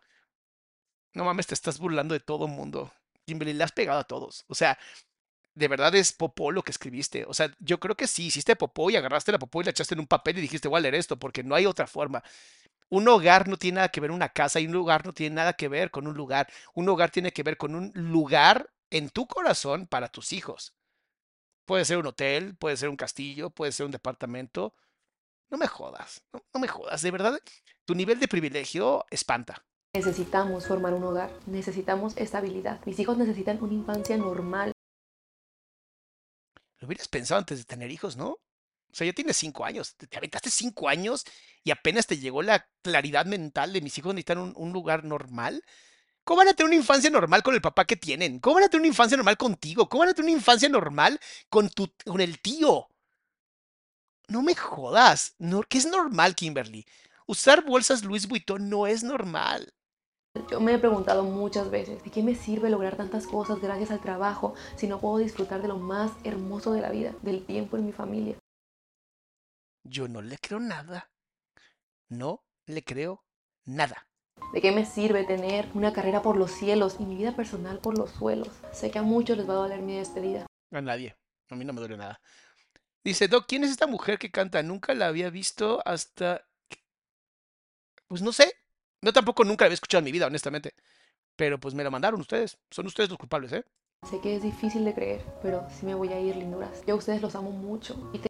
No mames, te estás burlando de todo el mundo. Kimberly, le has pegado a todos. O sea, de verdad es popó lo que escribiste. O sea, yo creo que sí, hiciste popó y agarraste la popó y la echaste en un papel y dijiste, voy esto, porque no hay otra forma. Un hogar no tiene nada que ver una casa y un lugar no tiene nada que ver con un lugar. Un hogar tiene que ver con un lugar en tu corazón para tus hijos. Puede ser un hotel, puede ser un castillo, puede ser un departamento. No me jodas, no, me jodas, de verdad, tu nivel de privilegio espanta. Necesitamos formar un hogar, necesitamos estabilidad. Mis hijos necesitan una infancia normal. Lo hubieras pensado antes de tener hijos, ¿no? O sea, ya tienes cinco años, te, aventaste cinco años y apenas te llegó la claridad mental de mis hijos necesitan un, un lugar normal. ¿Cómo van a tener una infancia normal con el papá que tienen? ¿Cómo van a tener una infancia normal contigo? ¿Cómo van a tener una infancia normal con, tu, con el tío? No me jodas. No, ¿Qué es normal, Kimberly? Usar bolsas Louis Vuitton no es normal. Yo me he preguntado muchas veces, ¿de qué me sirve lograr tantas cosas gracias al trabajo si no puedo disfrutar de lo más hermoso de la vida, del tiempo en mi familia? Yo no le creo nada. No le creo nada. ¿De qué me sirve tener una carrera por los cielos y mi vida personal por los suelos? Sé que a muchos les va a doler mi despedida. A nadie. A mí no me duele nada. Dice, Doc, ¿quién es esta mujer que canta? Nunca la había visto hasta... Pues no sé. Yo tampoco nunca la había escuchado en mi vida, honestamente. Pero pues me la mandaron ustedes. Son ustedes los culpables, ¿eh? Sé que es difícil de creer, pero sí me voy a ir, linduras. Yo a ustedes los amo mucho. Y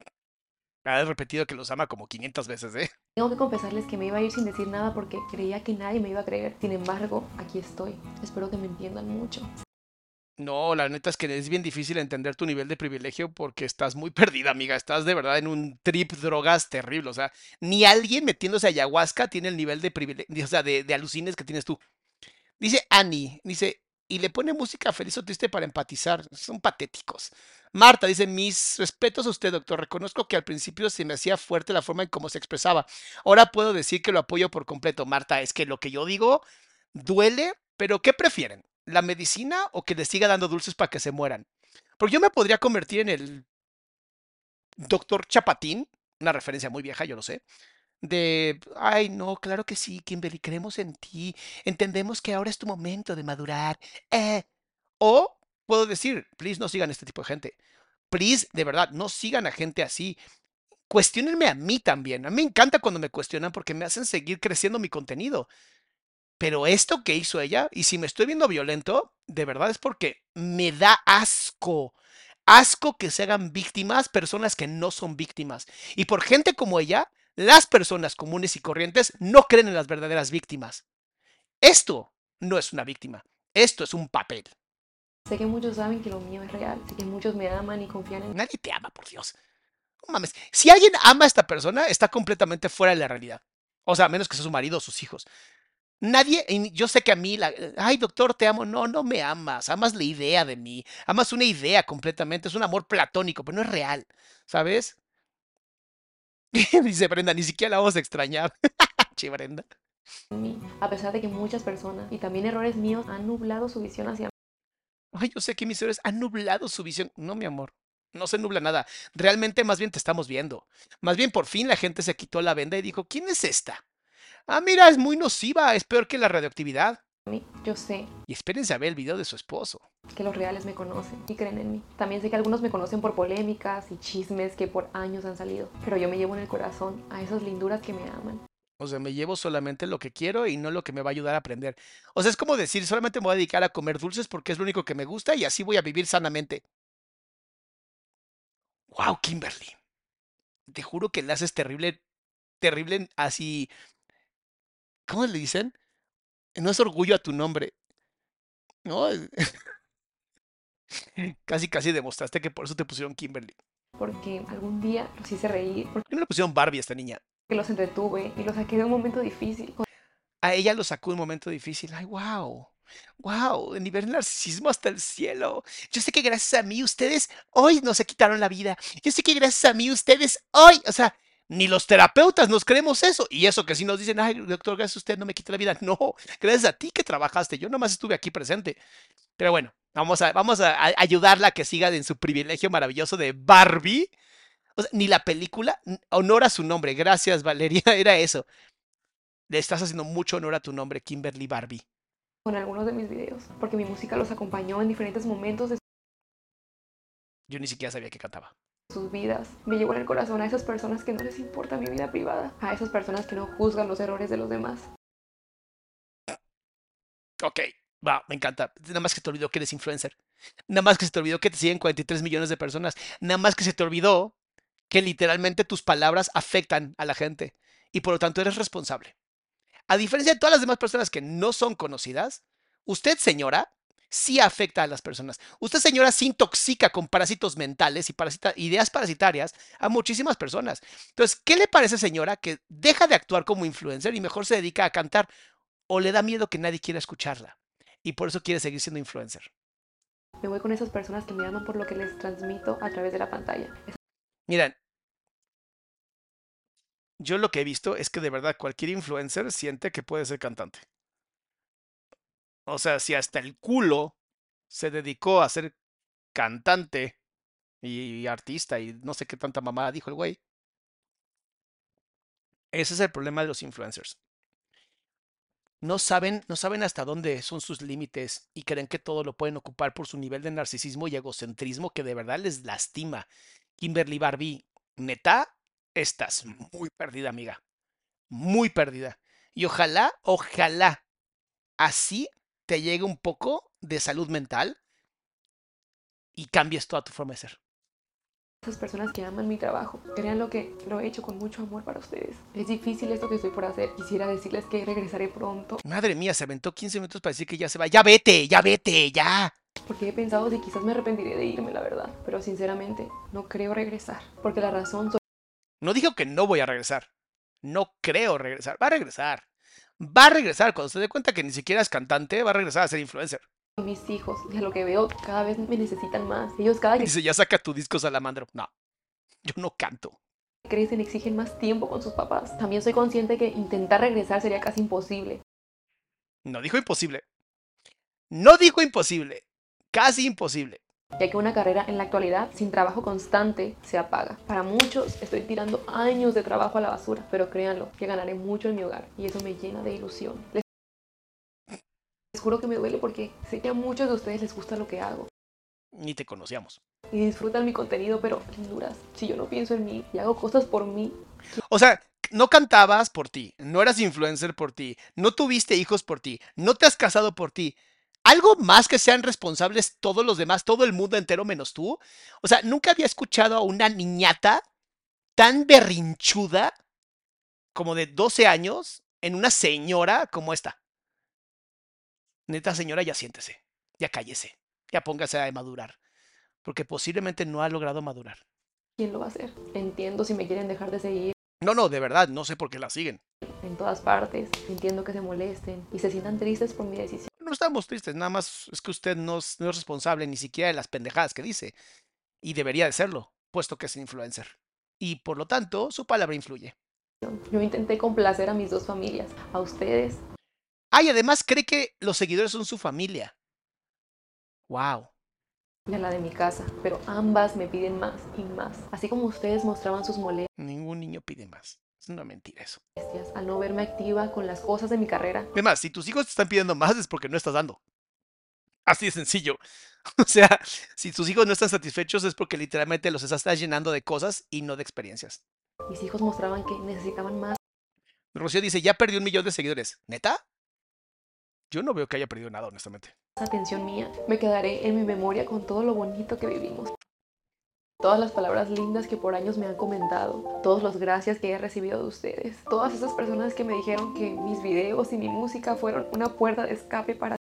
Ha repetido que los ama como 500 veces, ¿eh? Tengo que confesarles que me iba a ir sin decir nada porque creía que nadie me iba a creer. Sin embargo, aquí estoy. Espero que me entiendan mucho. No, la neta es que es bien difícil entender tu nivel de privilegio porque estás muy perdida, amiga. Estás de verdad en un trip drogas terrible. O sea, ni alguien metiéndose a ayahuasca tiene el nivel de privilegio, o sea, de, de alucines que tienes tú. Dice Annie, dice, y le pone música feliz o triste para empatizar. Son patéticos. Marta dice, mis respetos a usted, doctor. Reconozco que al principio se me hacía fuerte la forma en cómo se expresaba. Ahora puedo decir que lo apoyo por completo. Marta, es que lo que yo digo duele, pero ¿qué prefieren? ¿La medicina o que le siga dando dulces para que se mueran? Porque yo me podría convertir en el doctor Chapatín, una referencia muy vieja, yo lo sé, de, ay, no, claro que sí, Kimberly, creemos en ti, entendemos que ahora es tu momento de madurar. Eh. O puedo decir, please, no sigan este tipo de gente. Please, de verdad, no sigan a gente así. Cuestionenme a mí también. A mí me encanta cuando me cuestionan porque me hacen seguir creciendo mi contenido. Pero esto que hizo ella, y si me estoy viendo violento, de verdad es porque me da asco. Asco que se hagan víctimas personas que no son víctimas. Y por gente como ella, las personas comunes y corrientes no creen en las verdaderas víctimas. Esto no es una víctima. Esto es un papel. Sé que muchos saben que lo mío es real. Sé que muchos me aman y confían en Nadie te ama, por Dios. No mames. Si alguien ama a esta persona, está completamente fuera de la realidad. O sea, a menos que sea su marido o sus hijos. Nadie, yo sé que a mí, la, ay doctor, te amo. No, no me amas. Amas la idea de mí. Amas una idea completamente. Es un amor platónico, pero no es real. ¿Sabes? Dice Brenda, ni siquiera la vamos a extrañar. che, Brenda. a pesar de que muchas personas y también errores míos han nublado su visión hacia mí. Ay, yo sé que mis errores han nublado su visión. No, mi amor. No se nubla nada. Realmente más bien te estamos viendo. Más bien por fin la gente se quitó la venda y dijo, ¿quién es esta? Ah, mira, es muy nociva, es peor que la radioactividad. Yo sé Y espérense a ver el video de su esposo. Que los reales me conocen y creen en mí. También sé que algunos me conocen por polémicas y chismes que por años han salido. Pero yo me llevo en el corazón a esas linduras que me aman. O sea, me llevo solamente lo que quiero y no lo que me va a ayudar a aprender. O sea, es como decir, solamente me voy a dedicar a comer dulces porque es lo único que me gusta y así voy a vivir sanamente. Wow, Kimberly. Te juro que le haces terrible, terrible así. ¿Cómo le dicen? No es orgullo a tu nombre. No. casi, casi demostraste que por eso te pusieron Kimberly. Porque algún día los hice reír, ¿Por qué no le pusieron Barbie a esta niña? porque los entretuve y los saqué de un momento difícil. A ella lo sacó en un momento difícil. Ay, wow. Wow, el nivel de narcisismo hasta el cielo. Yo sé que gracias a mí ustedes hoy no se quitaron la vida. Yo sé que gracias a mí ustedes hoy, o sea, ni los terapeutas nos creemos eso. Y eso que si nos dicen, ay, doctor, gracias a usted no me quitó la vida. No, gracias a ti que trabajaste. Yo nomás estuve aquí presente. Pero bueno, vamos a, vamos a, a ayudarla a que siga en su privilegio maravilloso de Barbie. O sea, ni la película honora su nombre. Gracias, Valeria. Era eso. Le estás haciendo mucho honor a tu nombre, Kimberly Barbie. con algunos de mis videos, porque mi música los acompañó en diferentes momentos de Yo ni siquiera sabía que cantaba. sus vidas. Me llevo en el corazón a esas personas que no les importa mi vida privada, a esas personas que no juzgan los errores de los demás. Ok, va, me encanta. Nada más que te olvidó que eres influencer. Nada más que se te olvidó que te siguen 43 millones de personas. Nada más que se te olvidó que literalmente tus palabras afectan a la gente y por lo tanto eres responsable. A diferencia de todas las demás personas que no son conocidas, usted, señora, sí afecta a las personas. Usted, señora, sí intoxica con parásitos mentales y parasita- ideas parasitarias a muchísimas personas. Entonces, ¿qué le parece, señora, que deja de actuar como influencer y mejor se dedica a cantar? ¿O le da miedo que nadie quiera escucharla? Y por eso quiere seguir siendo influencer. Me voy con esas personas que me aman por lo que les transmito a través de la pantalla. Miren, yo lo que he visto es que de verdad cualquier influencer siente que puede ser cantante. O sea, si hasta el culo se dedicó a ser cantante y artista y no sé qué tanta mamada dijo el güey. Ese es el problema de los influencers. No saben, no saben hasta dónde son sus límites y creen que todo lo pueden ocupar por su nivel de narcisismo y egocentrismo que de verdad les lastima. Kimberly Barbie, neta, estás muy perdida, amiga. Muy perdida. Y ojalá, ojalá, así te llegue un poco de salud mental y cambies toda tu forma de ser. Esas personas que aman mi trabajo. Créanlo que lo he hecho con mucho amor para ustedes. Es difícil esto que estoy por hacer. Quisiera decirles que regresaré pronto. Madre mía, se aventó 15 minutos para decir que ya se va. Ya vete, ya vete, ya. Porque he pensado si quizás me arrepentiré de irme, la verdad. Pero sinceramente, no creo regresar. Porque la razón son No dijo que no voy a regresar. No creo regresar. Va a regresar. Va a regresar. Cuando se dé cuenta que ni siquiera es cantante, va a regresar a ser influencer. Mis hijos. A lo que veo, cada vez me necesitan más. Ellos cada que Dice, ya saca tu disco salamandro. No, yo no canto. crecen exigen más tiempo con sus papás. También soy consciente que intentar regresar sería casi imposible. No dijo imposible. No dijo imposible. Casi imposible. ya que una carrera en la actualidad sin trabajo constante se apaga. Para muchos estoy tirando años de trabajo a la basura, pero créanlo, que ganaré mucho en mi hogar y eso me llena de ilusión. Les juro que me duele porque sé que a muchos de ustedes les gusta lo que hago Ni te conocíamos. y disfrutan mi contenido, pero linduras, si yo no pienso en mí y hago cosas por mí, O sea, no cantabas por ti, no eras influencer por ti, no tuviste hijos por ti, no te has casado por ti. ¿Algo más que sean responsables todos los demás, todo el mundo entero menos tú? O sea, nunca había escuchado a una niñata tan berrinchuda como de 12 años en una señora como esta. Neta señora, ya siéntese, ya cállese, ya póngase a madurar, porque posiblemente no ha logrado madurar. ¿Quién lo va a hacer? Entiendo si me quieren dejar de seguir No, no, de verdad, no sé por qué la siguen. en todas partes. Entiendo que se molesten y se sientan tristes por mi decisión. No estamos tristes, nada más es que usted no es, no es responsable ni siquiera de las pendejadas que dice. Y debería de serlo, puesto que es influencer. Y por lo tanto, su palabra influye. Yo intenté complacer a mis dos familias, a ustedes Ah, y además cree que los seguidores son su familia. Wow. a la de mi casa, pero ambas me piden más y más. Así como ustedes mostraban sus molestias Ningún niño pide más. Es una mentira eso. al no verme activa con las cosas de mi carrera. Además, si tus hijos te están pidiendo más es porque no estás dando. Así de sencillo. O sea, si tus hijos no están satisfechos es porque literalmente los estás llenando de cosas y no de experiencias. Mis hijos mostraban que necesitaban más Rocío dice, ya perdió un millón de seguidores. ¿Neta? Yo no veo que haya perdido nada, honestamente. atención mía. Me quedaré en mi memoria con todo lo bonito que vivimos. Todas las palabras lindas que por años me han comentado, todos los gracias que he recibido de ustedes, todas esas personas que me dijeron que mis videos y mi música fueron una puerta de escape para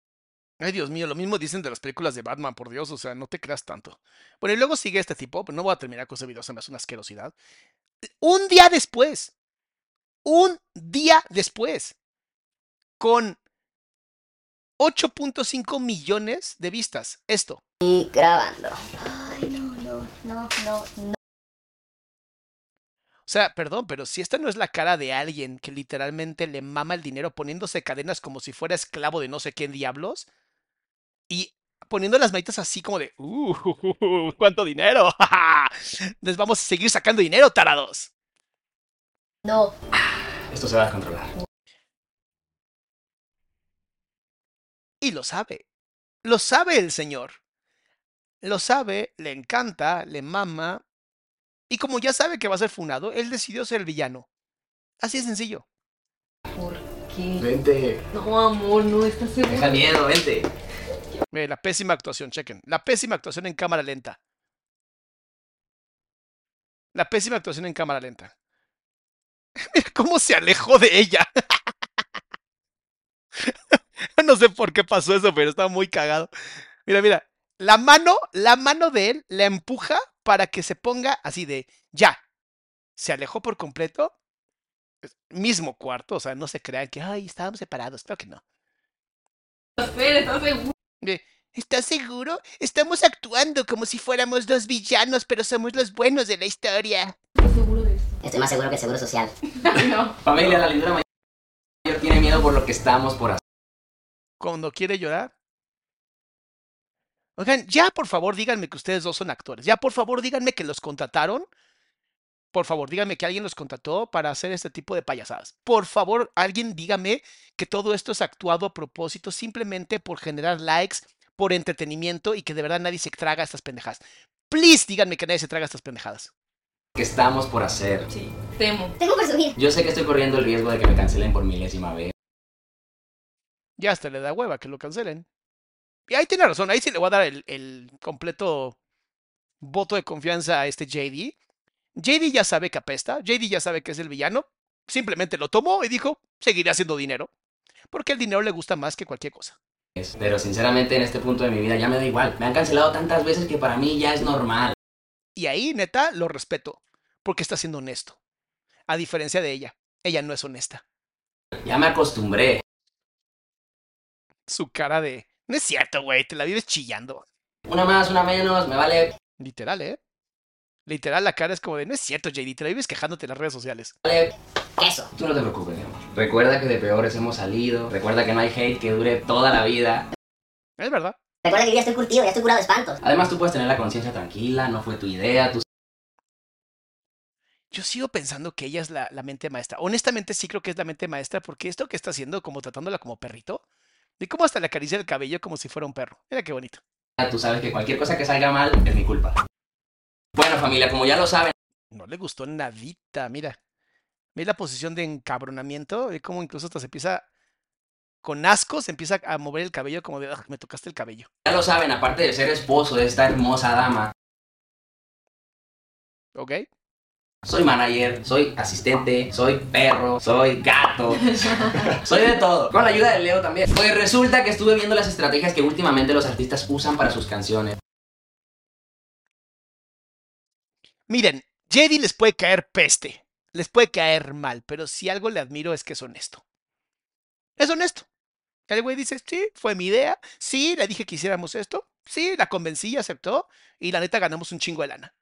Ay, Dios mío, lo mismo dicen de las películas de Batman, por Dios, o sea, no te creas tanto. Bueno, y luego sigue este tipo, pero no voy a terminar con ese video, se me hace una asquerosidad. Un día después, un día después, con 8.5 millones de vistas. Esto. Y grabando. Ay, no, no, no, no, no. O sea, perdón, pero si esta no es la cara de alguien que literalmente le mama el dinero poniéndose cadenas como si fuera esclavo de no sé qué diablos y poniendo las manitas así como de, ¡uh! ¡Cuánto dinero! Les vamos a seguir sacando dinero, tarados. No. Esto se va a descontrolar. Y lo sabe. Lo sabe el señor. Lo sabe, le encanta, le mama. Y como ya sabe que va a ser funado, él decidió ser el villano. Así de sencillo. ¿Por qué? Vente. No, amor, no, estás seguro. Deja miedo, vente. Ve, la pésima actuación, chequen. La pésima actuación en cámara lenta. La pésima actuación en cámara lenta. Mira cómo se alejó de ella. no sé por qué pasó eso, pero estaba muy cagado. Mira, mira. La mano, la mano de él la empuja para que se ponga así de ya. Se alejó por completo. Mismo cuarto, o sea, no se crean que, ay, estábamos separados. Claro que no. ¿estás seguro? Estamos actuando como si fuéramos los villanos, pero somos los buenos de la historia. Estoy más seguro que el seguro social. no. Familia, la lindura mayor tiene miedo por lo que estamos por hacer. Cuando quiere llorar. Oigan, ya por favor díganme que ustedes dos son actores. Ya por favor díganme que los contrataron. Por favor, díganme que alguien los contrató para hacer este tipo de payasadas. Por favor, alguien dígame que todo esto es actuado a propósito simplemente por generar likes, por entretenimiento y que de verdad nadie se traga estas pendejadas. Please díganme que nadie se traga estas pendejadas. Que estamos por hacer. Sí, temo. Tengo que subir. Yo sé que estoy corriendo el riesgo de que me cancelen por milésima vez. Ya hasta le da hueva que lo cancelen. Y ahí tiene razón, ahí sí le voy a dar el, el completo voto de confianza a este JD. JD ya sabe que apesta, JD ya sabe que es el villano, simplemente lo tomó y dijo, seguiré haciendo dinero, porque el dinero le gusta más que cualquier cosa. Pero sinceramente en este punto de mi vida ya me da igual. Me han cancelado tantas veces que para mí ya es normal. Y ahí, neta, lo respeto, porque está siendo honesto. A diferencia de ella, ella no es honesta. Ya me acostumbré. Su cara de, no es cierto, güey, te la vives chillando. Una más, una menos, me vale. Literal, ¿eh? Literal, la cara es como de, no es cierto, JD, te la vives quejándote en las redes sociales. vale. Queso. Tú no te preocupes, mi amor. Recuerda que de peores hemos salido. Recuerda que no hay hate que dure toda la vida. Es verdad. Recuerda que yo ya estoy curtido, ya estoy curado de espantos. Además, tú puedes tener la conciencia tranquila, no fue tu idea, tú Yo sigo pensando que ella es la, la mente maestra. Honestamente sí creo que es la mente maestra porque esto que está haciendo, como tratándola como perrito, de cómo hasta le acaricia el cabello como si fuera un perro. Mira qué bonito. tú sabes que cualquier cosa que salga mal es mi culpa. Bueno, familia, como ya lo saben, No le gustó nadita, mira. Ve la posición de encabronamiento, ve cómo incluso hasta se empieza, con asco, se empieza a mover el cabello como de, "Ugh, me tocaste el cabello. Ya lo saben, aparte de ser esposo de esta hermosa dama, ¿Ok? Soy manager, soy asistente, soy perro, soy gato, soy de todo. Con la ayuda de Leo también. Pues resulta que estuve viendo las estrategias que últimamente los artistas usan para sus canciones. Miren, JD les puede caer peste, les puede caer mal, pero si algo le admiro es que es honesto. Es honesto. El güey dice, sí, fue mi idea, sí, le dije que hiciéramos esto, sí, la convencí y aceptó, y la neta ganamos un chingo de lana.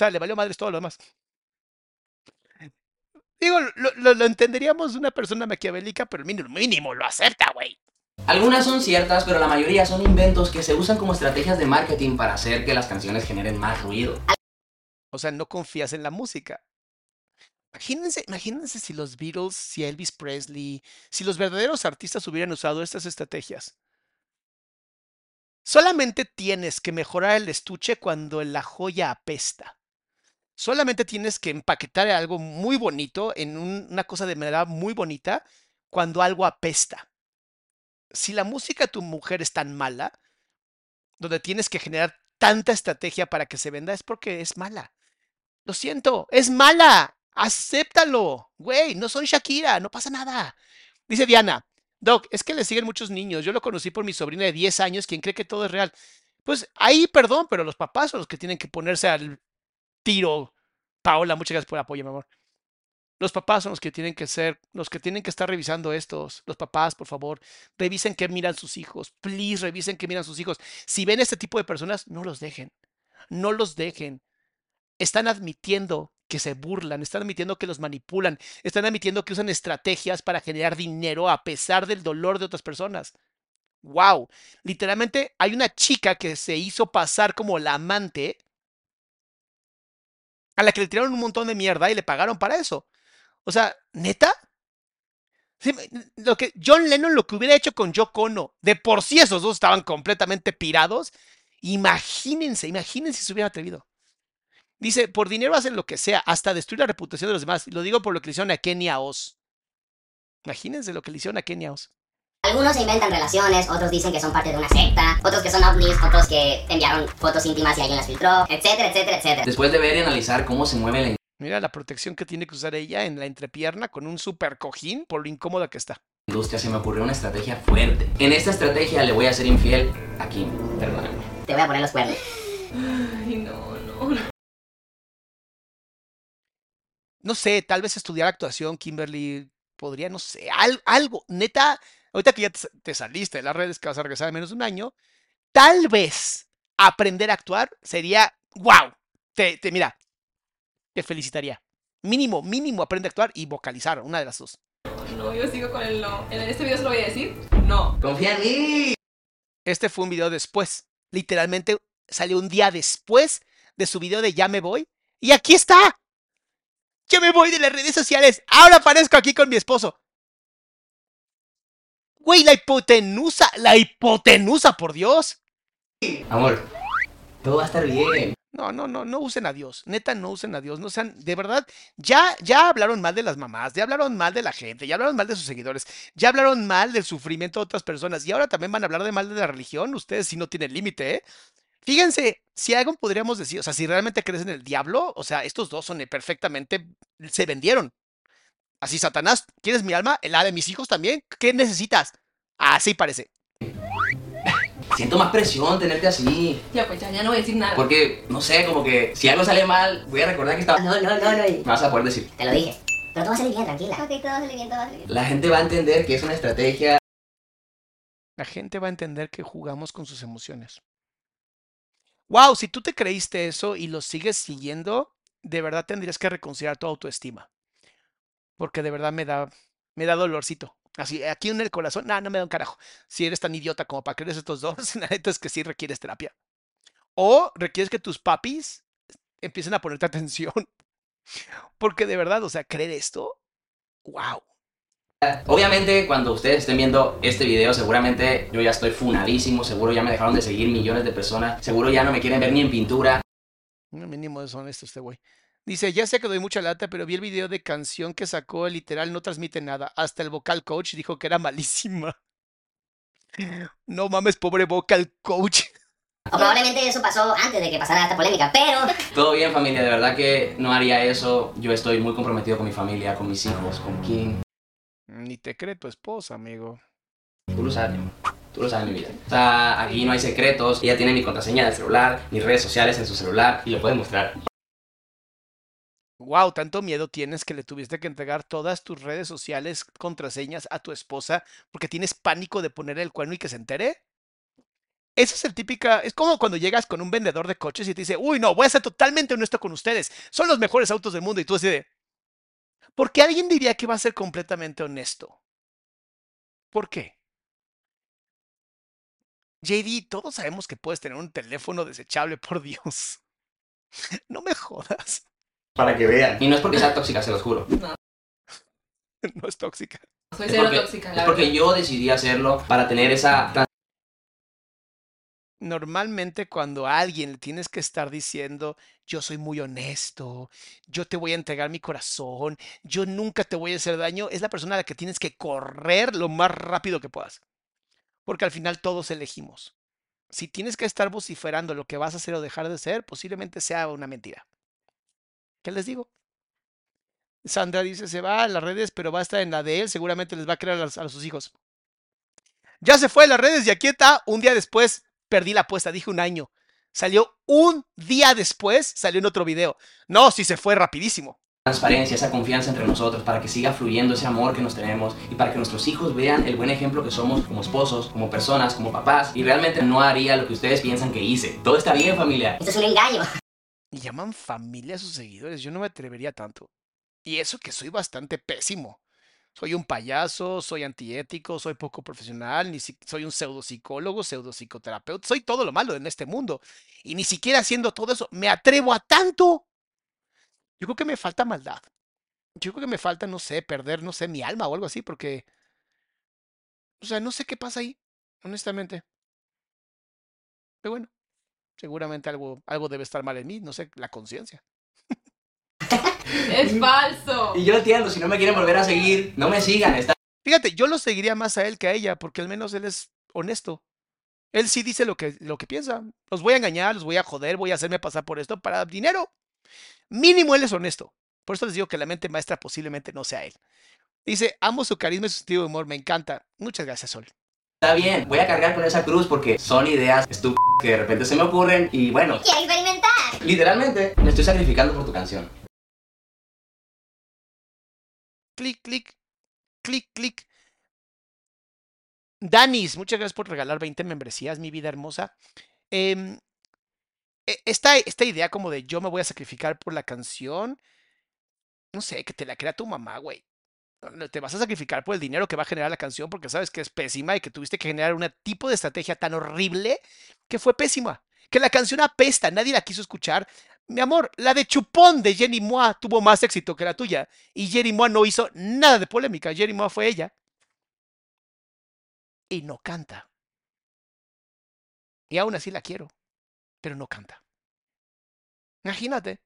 O sea, le valió madres todo lo demás. Digo, lo, lo- lo entenderíamos de una persona maquiavélica, pero mínimo, mínimo lo acepta, güey. Algunas son ciertas, pero la mayoría son inventos que se usan como estrategias de marketing para hacer que las canciones generen más ruido. O sea, no confías en la música. Imagínense, imagínense si los Beatles, si Elvis Presley, si los verdaderos artistas hubieran usado estas estrategias. Solamente tienes que mejorar el estuche cuando la joya apesta. Solamente tienes que empaquetar algo muy bonito en un- una cosa de manera muy bonita cuando algo apesta. Si la música de tu mujer es tan mala, donde tienes que generar tanta estrategia para que se venda, es porque es mala. Lo siento, es mala. Acéptalo. Güey, no son Shakira, no pasa nada. Dice Diana, Doc, es que le siguen muchos niños. Yo lo conocí por mi sobrina de 10 años, quien cree que todo es real. Pues ahí, perdón, pero los papás son los que tienen que ponerse al tiro. Paola, muchas gracias por el apoyo, mi amor. Los papás son los que tienen que ser, los que tienen que estar revisando estos. Los papás, por favor, revisen qué miran sus hijos. Please, revisen qué miran sus hijos. Si ven este tipo de personas, no los dejen. No los dejen están admitiendo que se burlan, están admitiendo que los manipulan, están admitiendo que usan estrategias para generar dinero a pesar del dolor de otras personas. Wow, literalmente hay una chica que se hizo pasar como la amante a la que le tiraron un montón de mierda y le pagaron para eso. O sea, ¿neta? Lo que John Lennon lo que hubiera hecho con Yoko Ono, de por sí esos dos estaban completamente pirados. Imagínense, imagínense si se hubiera atrevido. Dice, por dinero hacen lo que sea, hasta destruir la reputación de los demás. Lo digo por lo que le hicieron a Kenia Oz. Imagínense lo que le hicieron a Kenia Oz. Algunos se inventan relaciones, otros dicen que son parte de una secta, otros que son ovnis, otros que enviaron fotos íntimas y alguien las filtró, etcétera, etcétera, etcétera. Después de ver y analizar cómo se mueve la Mira la protección que tiene que usar ella en la entrepierna con un super cojín por lo incómoda que está. industria, se me ocurrió una estrategia fuerte. En esta estrategia le voy a ser infiel a Kim, perdóname. Te voy a poner los cuernos. Ay, no, no. No sé, tal vez estudiar actuación, Kimberly, podría, no sé, al- algo. Neta, ahorita que ya te, te saliste de las redes, que vas a regresar en menos de un año, tal vez aprender a actuar sería, wow, te, te mira, te felicitaría. Mínimo, mínimo aprende a actuar y vocalizar, una de las dos. No, yo sigo con el no. En este video se lo voy a decir. No. Confía en mí. Este fue un video después. Literalmente salió un día después de su video de Ya me voy. Y aquí está. Ya me voy de las redes sociales. Ahora aparezco aquí con mi esposo. Güey, la hipotenusa, la hipotenusa, por Dios. Amor, todo va a estar bien. No, no, no, no usen a Dios. Neta, no usen a Dios. No sean, de verdad, ya, ya hablaron mal de las mamás, ya hablaron mal de la gente, ya hablaron mal de sus seguidores, ya hablaron mal del sufrimiento de otras personas y ahora también van a hablar de mal de la religión. Ustedes sí no tienen límite, ¿eh? Fíjense, si algo podríamos decir, o sea, si realmente crees en el diablo, o sea, estos dos son perfectamente, se vendieron. Así, Satanás, ¿quieres mi alma? ¿La de mis hijos también? ¿Qué necesitas? Así parece. Siento más presión tenerte así. Ya, pues ya, ya no voy a decir nada. Porque, no sé, como que si algo sale mal, voy a recordar que estaba... No, no, no, no. Me vas a poder decir. Te lo dije. Pero todo va a salir bien, tranquila. Ok, todo va a salir bien, todo va a salir bien. La gente va a entender que es una estrategia. La gente va a entender que jugamos con sus emociones. Wow, si tú te creíste eso y lo sigues siguiendo, de verdad tendrías que reconsiderar tu autoestima. Porque de verdad me da, me da dolorcito. Así, aquí en el corazón, nada, no me da un carajo. Si eres tan idiota como para creer estos dos, la neta es que sí requieres terapia. O requieres que tus papis empiecen a ponerte atención. Porque de verdad, o sea, creer esto, wow. Obviamente, cuando ustedes estén viendo este video, seguramente yo ya estoy funadísimo, seguro ya me dejaron de seguir millones de personas, seguro ya no me quieren ver ni en pintura. No, mínimo es honesto este güey. Dice, ya sé que doy mucha lata, pero vi el video de canción que sacó, literal, no transmite nada. Hasta el vocal coach dijo que era malísima. No mames, pobre vocal coach. O probablemente eso pasó antes de que pasara esta polémica, pero Todo bien familia, de verdad que no haría eso. Yo estoy muy comprometido con mi familia, con mis hijos, con Kim. Ni te cree tu esposa, amigo. Tú lo sabes, mi. Tú lo sabes, mi vida. O sea, aquí no hay secretos. Ella tiene mi contraseña del celular, mis redes sociales en su celular y lo puede mostrar. Wow, tanto miedo tienes que le tuviste que entregar todas tus redes sociales, contraseñas a tu esposa porque tienes pánico de poner el cuerno y que se entere. Esa es el típica, es como cuando llegas con un vendedor de coches y te dice, uy, no, voy a ser totalmente honesto con ustedes, son los mejores autos del mundo y tú así de, ¿por qué alguien diría que va a ser completamente honesto? ¿Por qué? JD, todos sabemos que puedes tener un teléfono desechable, por Dios. No me jodas. Para que vean. Y no es porque sea tóxica, se los juro. No es tóxica. Soy Es cero porque, tóxica, es porque yo decidí hacerlo para tener esa Normalmente cuando a alguien le tienes que estar diciendo, yo soy muy honesto, yo te voy a entregar mi corazón, yo nunca te voy a hacer daño, es la persona a la que tienes que correr lo más rápido que puedas. Porque al final todos elegimos. Si tienes que estar vociferando lo que vas a hacer o dejar de ser, posiblemente sea una mentira. ¿Qué les digo? Sandra dice, se va a las redes, pero va a estar en la de él, seguramente les va a creer a, a sus hijos. Ya se fue de las redes y aquí está, un día después perdí la apuesta, dije un año. Salió un día después, salió en otro video. No, sí se fue rapidísimo. transparencia, esa confianza entre nosotros, para que siga fluyendo ese amor que nos tenemos y para que nuestros hijos vean el buen ejemplo que somos como esposos, como personas, como papás. Y realmente no haría lo que ustedes piensan que hice. Todo está bien, familia. esto es un engaño. Y llaman familia a sus seguidores, yo no me atrevería tanto. Y eso que soy bastante pésimo. Soy un payaso, soy antiético, soy poco profesional, ni soy un pseudo psicólogo, pseudo psicoterapeuta, soy todo lo malo en este mundo. Y ni siquiera haciendo todo eso me atrevo a tanto. Yo creo que me falta maldad. Yo creo que me falta, no sé, perder, no sé, mi alma o algo así, porque, o sea, no sé qué pasa ahí, honestamente. Pero bueno, seguramente algo, algo debe estar mal en mí, no sé, la conciencia. Es falso. Y yo entiendo, si no me quieren volver a seguir, no me sigan. Está Fíjate, yo lo seguiría más a él que a ella, porque al menos él es honesto. Él sí dice lo que, lo que piensa. Los voy a engañar, los voy a joder, voy a hacerme pasar por esto para dinero. Mínimo él es honesto. Por eso les digo que la mente maestra posiblemente no sea él. Dice, amo su carisma y su sentido de humor, me encanta. Muchas gracias, Sol. Está bien, voy a cargar con esa cruz porque son ideas estúpidas que de repente se me ocurren y bueno, Quiero experimentar. literalmente me estoy sacrificando por tu canción. Clic, clic, clic, clic. Danis, muchas gracias por regalar 20 membresías, mi vida hermosa. Em, e- esta, esta idea como de yo me voy a sacrificar por la canción, no sé, que te la crea tu mamá, güey. No, Te vas a sacrificar por el dinero que va a generar la canción porque sabes que es pésima y que tuviste que generar un tipo de estrategia tan horrible que fue pésima. Que la canción apesta, nadie la quiso escuchar. Mi amor, la de Chupón de Jenny Moa tuvo más éxito que la tuya. Y Jenny Moa no hizo nada de polémica. Jenny Moa fue ella. Y no canta. Y aún así la quiero. Pero no canta. Imagínate.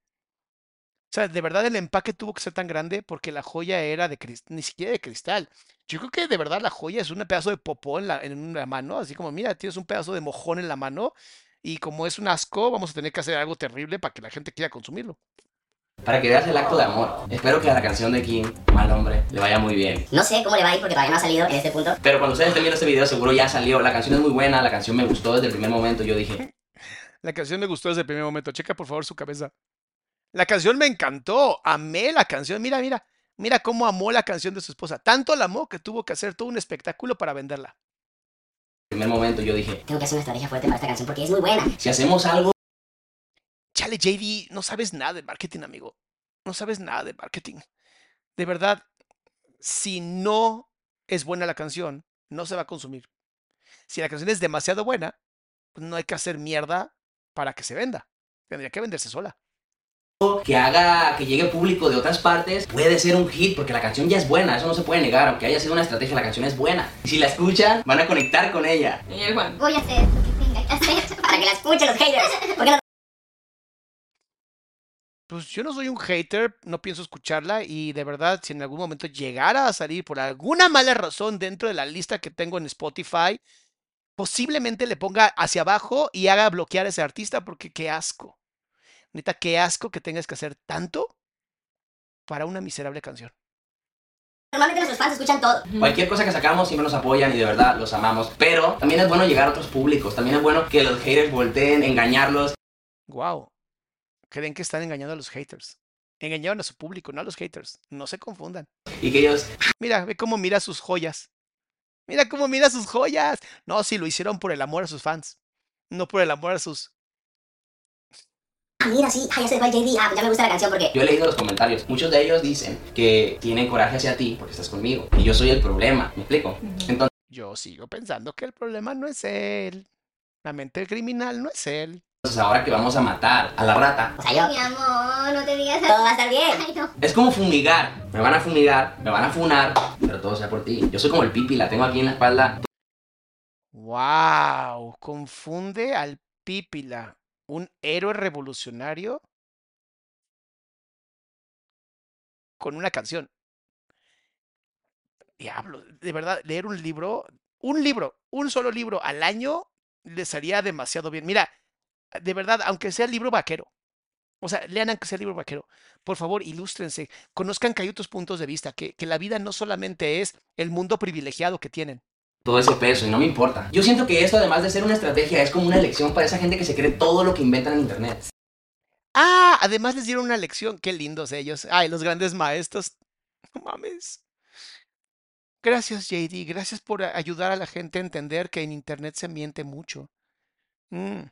O sea, de verdad el empaque tuvo que ser tan grande porque la joya era de cristal, ni siquiera de cristal. Yo creo que de verdad la joya es un pedazo de popó en la, en una mano, así como, mira, tienes un pedazo de mojón en la mano y como es un asco, vamos a tener que hacer algo terrible para que la gente quiera consumirlo. Para que veas el acto de amor. Espero que a la canción de Kim, mal hombre, le vaya muy bien. No sé cómo le va a ir porque todavía no ha salido en este punto. Pero cuando ustedes estén viendo este video seguro ya salió. La canción es muy buena, la canción me gustó desde el primer momento. Yo dije, La canción me gustó desde el primer momento. Checa por favor su cabeza. La canción me encantó. Amé la canción. Mira, mira. Mira cómo amó la canción de su esposa. Tanto la amó que tuvo que hacer todo un espectáculo para venderla. primer momento yo dije, Tengo que hacer una estrategia fuerte para esta canción porque es muy buena. si hacemos algo Chale, JD, no sabes nada de marketing, amigo. No sabes nada de marketing. De verdad, si no es buena la canción, no se va a consumir. Si la canción es demasiado buena, pues no hay que hacer mierda para que se venda. Tendría que venderse sola. Que haga que llegue público de otras partes, puede ser un hit porque la canción ya es buena, eso no se puede negar, aunque haya sido una estrategia, la canción es buena. Y si la escuchan, van a conectar con ella. Juan. Voy a hacer lo que tenga que hacer para que la escuchen los haters. ¿Por qué no pues yo no soy un hater, no pienso escucharla y de verdad, si en algún momento llegara a salir por alguna mala razón dentro de la lista que tengo en Spotify, posiblemente le ponga hacia abajo y haga bloquear a ese artista porque qué asco. Neta, qué asco que tengas que hacer tanto para una miserable canción. Normalmente nuestros fans escuchan todo. Cualquier cosa que sacamos siempre nos apoyan y de verdad los amamos. Pero también es bueno llegar a otros públicos. También es bueno que los haters volteen, engañarlos. Wow. Creen que están engañando a los haters. Engañaron a su público, no a los haters. No se confundan. Y que ellos Mira, ve cómo mira sus joyas. Mira cómo mira sus joyas. No, sí, lo hicieron por el amor a sus fans. No por el amor a sus... Ah, mira, sí, ah, ya sé cuál JD. Ah, pues ya me gusta la canción porque... Yo he leído los comentarios. Muchos de ellos dicen que tienen coraje hacia ti porque estás conmigo. Y yo soy el problema. ¿Me explico? Entonces, Yo sigo pensando que el problema no es él. La mente criminal no es él. ahora que vamos a matar a la rata, O sea, yo... Mi amor, no te digas Todo va a estar bien. Ay, no. es como fumigar. Me van a fumigar, me van a funar, pero todo sea por ti. Yo soy como el pipi, la tengo aquí en la espalda. Wow, confunde al Pípila, un héroe revolucionario, con una canción. Diablo, de verdad, leer un libro, un libro, un solo libro al año les haría demasiado bien. Mira, de verdad, aunque sea libro vaquero, o sea, lean aunque sea libro vaquero, por favor, ilústrense, conozcan otros puntos de vista, que, que la vida no solamente es el mundo privilegiado que tienen. Todo ese peso y no me importa. Yo siento que esto, además de ser una estrategia, es como una elección para esa gente que se cree todo lo que inventan en internet. Ah, además les dieron una lección. Qué lindos ellos. Ay, los grandes maestros. No mames. Gracias, JD. Gracias por ayudar a la gente a entender que en Internet se miente mucho. Mm.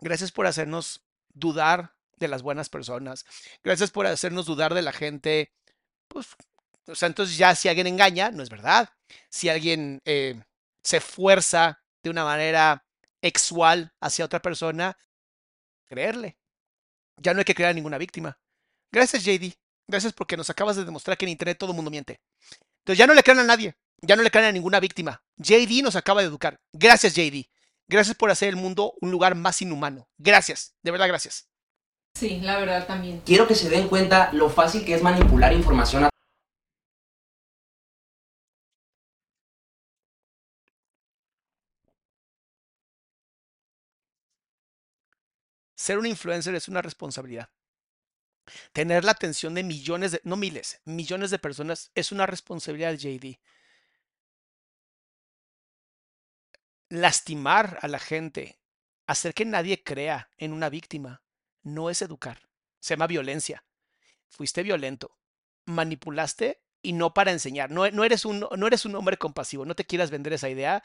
Gracias por hacernos dudar de las buenas personas. Gracias por hacernos dudar de la gente. Pues, o sea, entonces ya si alguien engaña, no es verdad. Si alguien eh, se fuerza de una manera exual hacia otra persona, creerle. Ya no hay que crear a ninguna víctima. Gracias, JD. Gracias porque nos acabas de demostrar que en Internet todo el mundo miente. Entonces ya no le crean a nadie. Ya no le crean a ninguna víctima. JD nos acaba de educar. Gracias, JD. Gracias por hacer el mundo un lugar más inhumano. Gracias. De verdad, gracias. Sí, la verdad también. Quiero que se den cuenta lo fácil que es manipular información a Ser un influencer es una responsabilidad. Tener la atención de millones de, no miles, millones de personas es una responsabilidad, JD. Lastimar a la gente, hacer que nadie crea en una víctima, no es educar. Se llama violencia. Fuiste violento, manipulaste y no para enseñar. No, no eres un, no eres un hombre compasivo. No te quieras vender esa idea,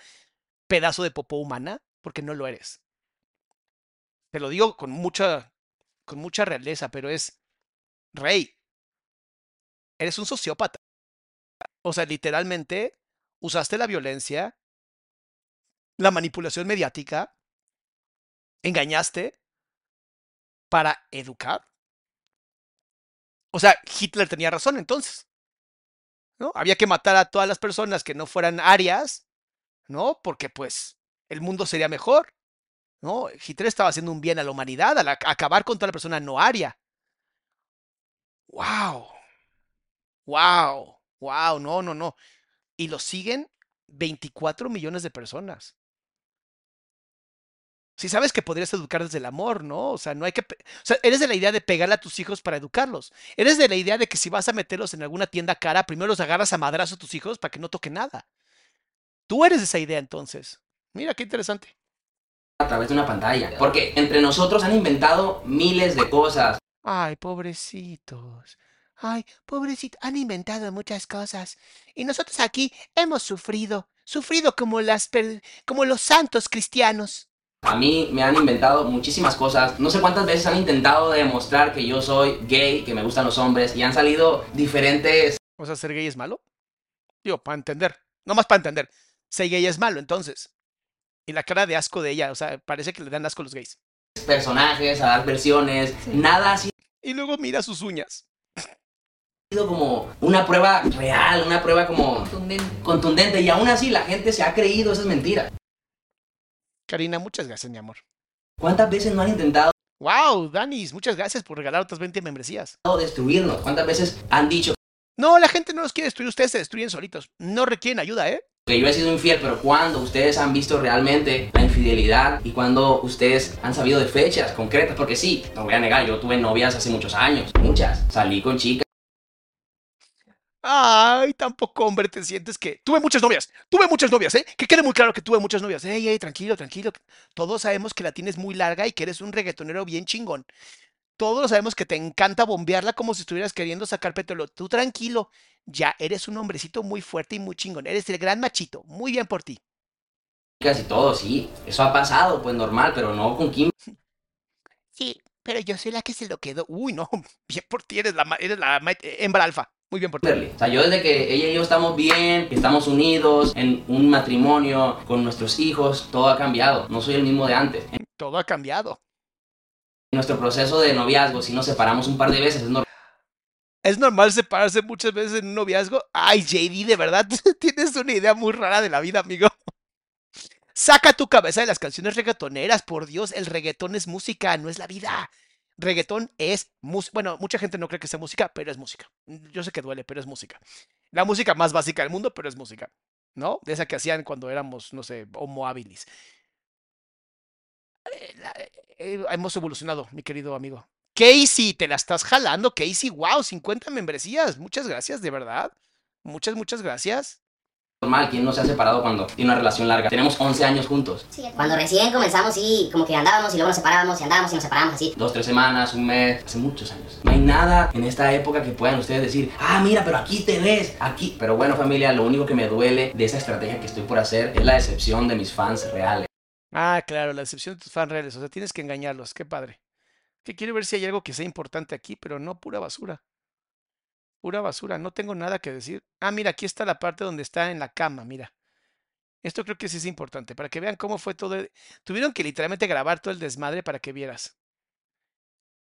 pedazo de popó humana, porque no lo eres. Te lo digo con mucha, con mucha realeza, pero es, rey, eres un sociópata. O sea, literalmente usaste la violencia, la manipulación mediática, engañaste para educar. O sea, Hitler tenía razón entonces. ¿No? Había que matar a todas las personas que no fueran arias, ¿no? Porque pues el mundo sería mejor. ¿No? Hitler estaba haciendo un bien a la humanidad al ac- acabar con toda la persona no aria. ¡Wow! ¡Wow! ¡Wow! No, no, no. Y lo siguen 24 millones de personas. Si sabes que podrías educar desde el amor, ¿no? O sea, no hay que... O sea, eres de la idea de pegarle a tus hijos para educarlos. Eres de la idea de que si vas a meterlos en alguna tienda cara, primero los agarras a madrazo a tus hijos para que no toquen nada. Tú eres de esa idea entonces. Mira, qué interesante. A través de una pantalla. Porque entre nosotros han inventado miles de cosas. Ay, pobrecitos. Ay, pobrecitos. Han inventado muchas cosas. Y nosotros aquí hemos sufrido. Sufrido como las per- como los santos cristianos. A mí me han inventado muchísimas cosas. No sé cuántas veces han intentado demostrar que yo soy gay, que me gustan los hombres. Y han salido diferentes O sea, ser gay es malo. Digo, para entender. No más para entender. Ser gay es malo, entonces. Y la cara de asco de ella, o sea, parece que le dan asco a los gays. personajes, a dar versiones. Nada ha Y luego mira sus uñas. sido como una prueba real, una prueba como Contundente. contundente. Y aún así la gente se ha creído esas mentiras. Karina, muchas gracias, mi amor. ¿Cuántas veces no han intentado Wow, Danis, muchas gracias por regalar otras 20 membresías. destruirnos. ¿Cuántas veces han dicho No, la gente no los quiere destruir, ustedes se destruyen solitos. No requieren ayuda, ¿eh? Que yo he sido infiel, pero cuando ustedes han visto realmente la infidelidad y cuando ustedes han sabido de fechas concretas, porque sí, no voy a negar, yo tuve novias hace muchos años, muchas, salí con chicas. Ay, tampoco, hombre, te sientes que... Tuve muchas novias, tuve muchas novias, ¿eh? Que quede muy claro que tuve muchas novias. Ey, tranquilo, tranquilo. Todos sabemos que la tienes muy larga y que eres un reggaetonero bien chingón. Todos sabemos que te encanta bombearla como si estuvieras queriendo sacar petróleo. Tú tranquilo, ya eres un hombrecito muy fuerte y muy chingón. Eres el gran machito. Muy bien por ti. y todo, sí, eso ha pasado, pues normal, pero no con Kim. Sí, pero yo soy la que se lo quedó. Uy, no, bien por ti, eres la, eres la hembra alfa. Muy bien por ti. O sea, yo desde que ella y yo estamos bien, que estamos unidos en un matrimonio con nuestros hijos, todo ha cambiado. No soy el mismo de antes. Todo ha cambiado. Nuestro proceso de noviazgo, si nos separamos un par de veces, es normal. ¿Es normal separarse muchas veces en un noviazgo? Ay, JD, de verdad, tienes una idea muy rara de la vida, amigo. Saca tu cabeza de las canciones reggaetoneras, por Dios, el reggaetón es música, no es la vida. Reggaetón es música. Bueno, mucha gente no cree que sea música, pero es música. Yo sé que duele, pero es música. La música más básica del mundo, pero es música. ¿No? De esa que hacían cuando éramos, no sé, homo habilis. Eh, la- eh, hemos evolucionado, mi querido amigo. Casey, te la estás jalando, Casey. Wow, 50 membresías. Muchas gracias, de verdad. Muchas, muchas gracias. normal. ¿Quién no se ha separado cuando tiene una relación larga? Tenemos 11 años juntos. Cuando recién comenzamos, sí, como que andábamos y luego nos separábamos y andábamos y nos separábamos así. Dos, tres semanas, un mes, hace muchos años. No hay nada en esta época que puedan ustedes decir, ah, mira, pero aquí te ves, aquí. Pero bueno, familia, lo único que me duele de esa estrategia que estoy por hacer es la decepción de mis fans reales. Ah, claro, la decepción de tus fans reales. O sea, tienes que engañarlos. Qué padre. Que quiero ver si hay algo que sea importante aquí, pero no pura basura. Pura basura. No tengo nada que decir. Ah, mira, aquí está la parte donde está en la cama, mira. Esto creo que sí es importante, para que vean cómo fue todo. el- Tuvieron que literalmente grabar todo el desmadre para que vieras.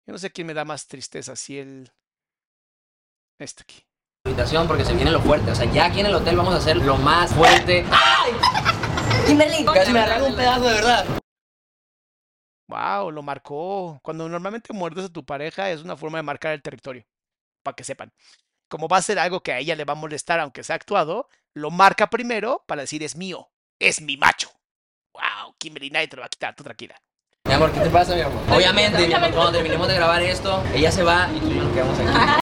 Yo no sé quién me da más tristeza, si el... Este aquí. Habitación porque se viene lo fuerte. O sea, ya aquí en el hotel vamos a hacer lo más fuerte. Kimberly, Casi me arranco un pedazo de verdad. Wow, lo marcó. Cuando normalmente muerdes a tu pareja es una forma de marcar el territorio, para que sepan. Como va a ser algo que a ella le va a molestar, aunque sea actuado, lo marca primero para decir es mío, es mi macho. Wow, Kimberly, nadie te lo va a quitar, tú tranquila. Mi amor, ¿qué te pasa, mi amor? Obviamente, mi amor, cuando terminemos de grabar esto, ella se va y tú y yo nos quedamos aquí.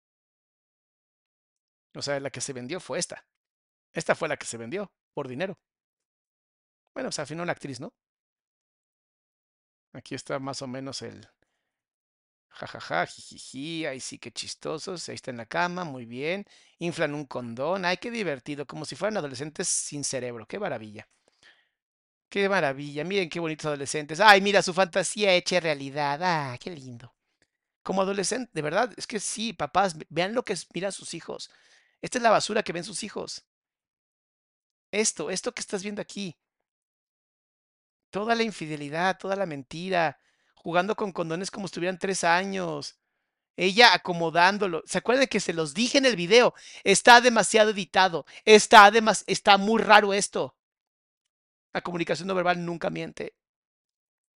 O sea, la que se vendió fue esta. Esta fue la que se vendió, por dinero. Bueno, sea, al final una actriz, ¿no? Aquí está más o menos el jajaja, jijiji, ahí sí que chistosos, ahí está en la cama, muy bien. Inflan un condón, ay, qué divertido, como si fueran adolescentes sin cerebro, qué maravilla. Qué maravilla, miren qué bonitos adolescentes. Ay, mira su fantasía hecha realidad, ah, qué lindo. Como adolescente, de verdad, es que sí, papás, ve- vean lo que miran sus hijos. Esta es la basura que ven sus hijos. Esto, esto que estás viendo aquí. Toda la infidelidad, toda la mentira, jugando con condones como si estuvieran tres años. Ella acomodándolo. ¿Se acuerdan que se los dije en el video? Está demasiado editado. Está, demas- está muy raro esto. La comunicación no verbal nunca miente.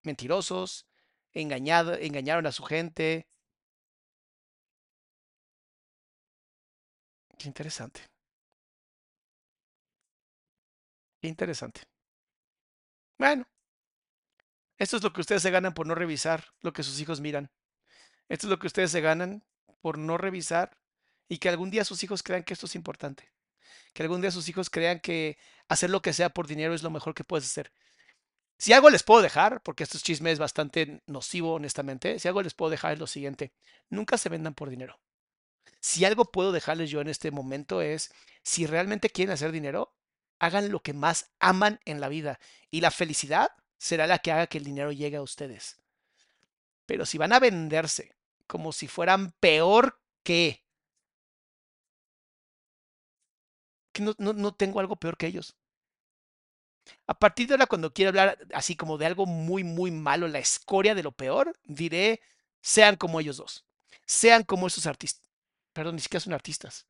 Mentirosos, engañado, engañaron a su gente. Qué interesante. Qué interesante. Bueno, esto es lo que ustedes se ganan por no revisar lo que sus hijos miran. Esto es lo que ustedes se ganan por no revisar y que algún día sus hijos crean que esto es importante. Que algún día sus hijos crean que hacer lo que sea por dinero es lo mejor que puedes hacer. Si algo les puedo dejar, porque esto es chisme es bastante nocivo, honestamente, si algo les puedo dejar es lo siguiente, nunca se vendan por dinero. Si algo puedo dejarles yo en este momento es, si realmente quieren hacer dinero, hagan lo que más aman en la vida y la felicidad será la que haga que el dinero llegue a ustedes. Pero si van a venderse como si fueran peor que, que no, no, no tengo algo peor que ellos. A partir de ahora, cuando quiero hablar así como de algo muy, muy malo, la escoria de lo peor, diré, sean como ellos dos. Sean como esos artistas. Perdón, ni siquiera son artistas.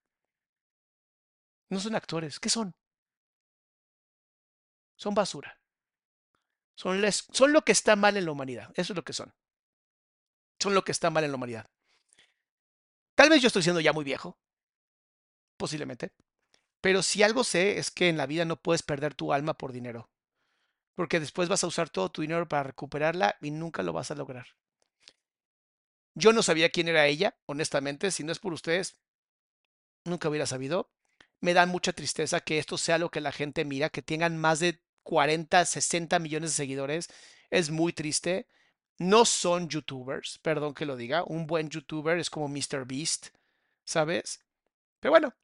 No son actores. ¿Qué son? Son basura. Son, lo que está mal en la humanidad. Eso es lo que son. son lo que está mal en la humanidad. Tal vez yo estoy siendo ya muy viejo, posiblemente, pero si algo sé es que en la vida no puedes perder tu alma por dinero, porque después vas a usar todo tu dinero para recuperarla y nunca lo vas a lograr. Yo no sabía quién era ella, honestamente, si no es por ustedes, nunca hubiera sabido. Me da mucha tristeza que esto sea lo que la gente mira, que tengan más de 40, 60 millones de seguidores. Es muy triste. No son youtubers, perdón que lo diga. Un buen youtuber es como Mr. Beast, ¿sabes? Pero bueno,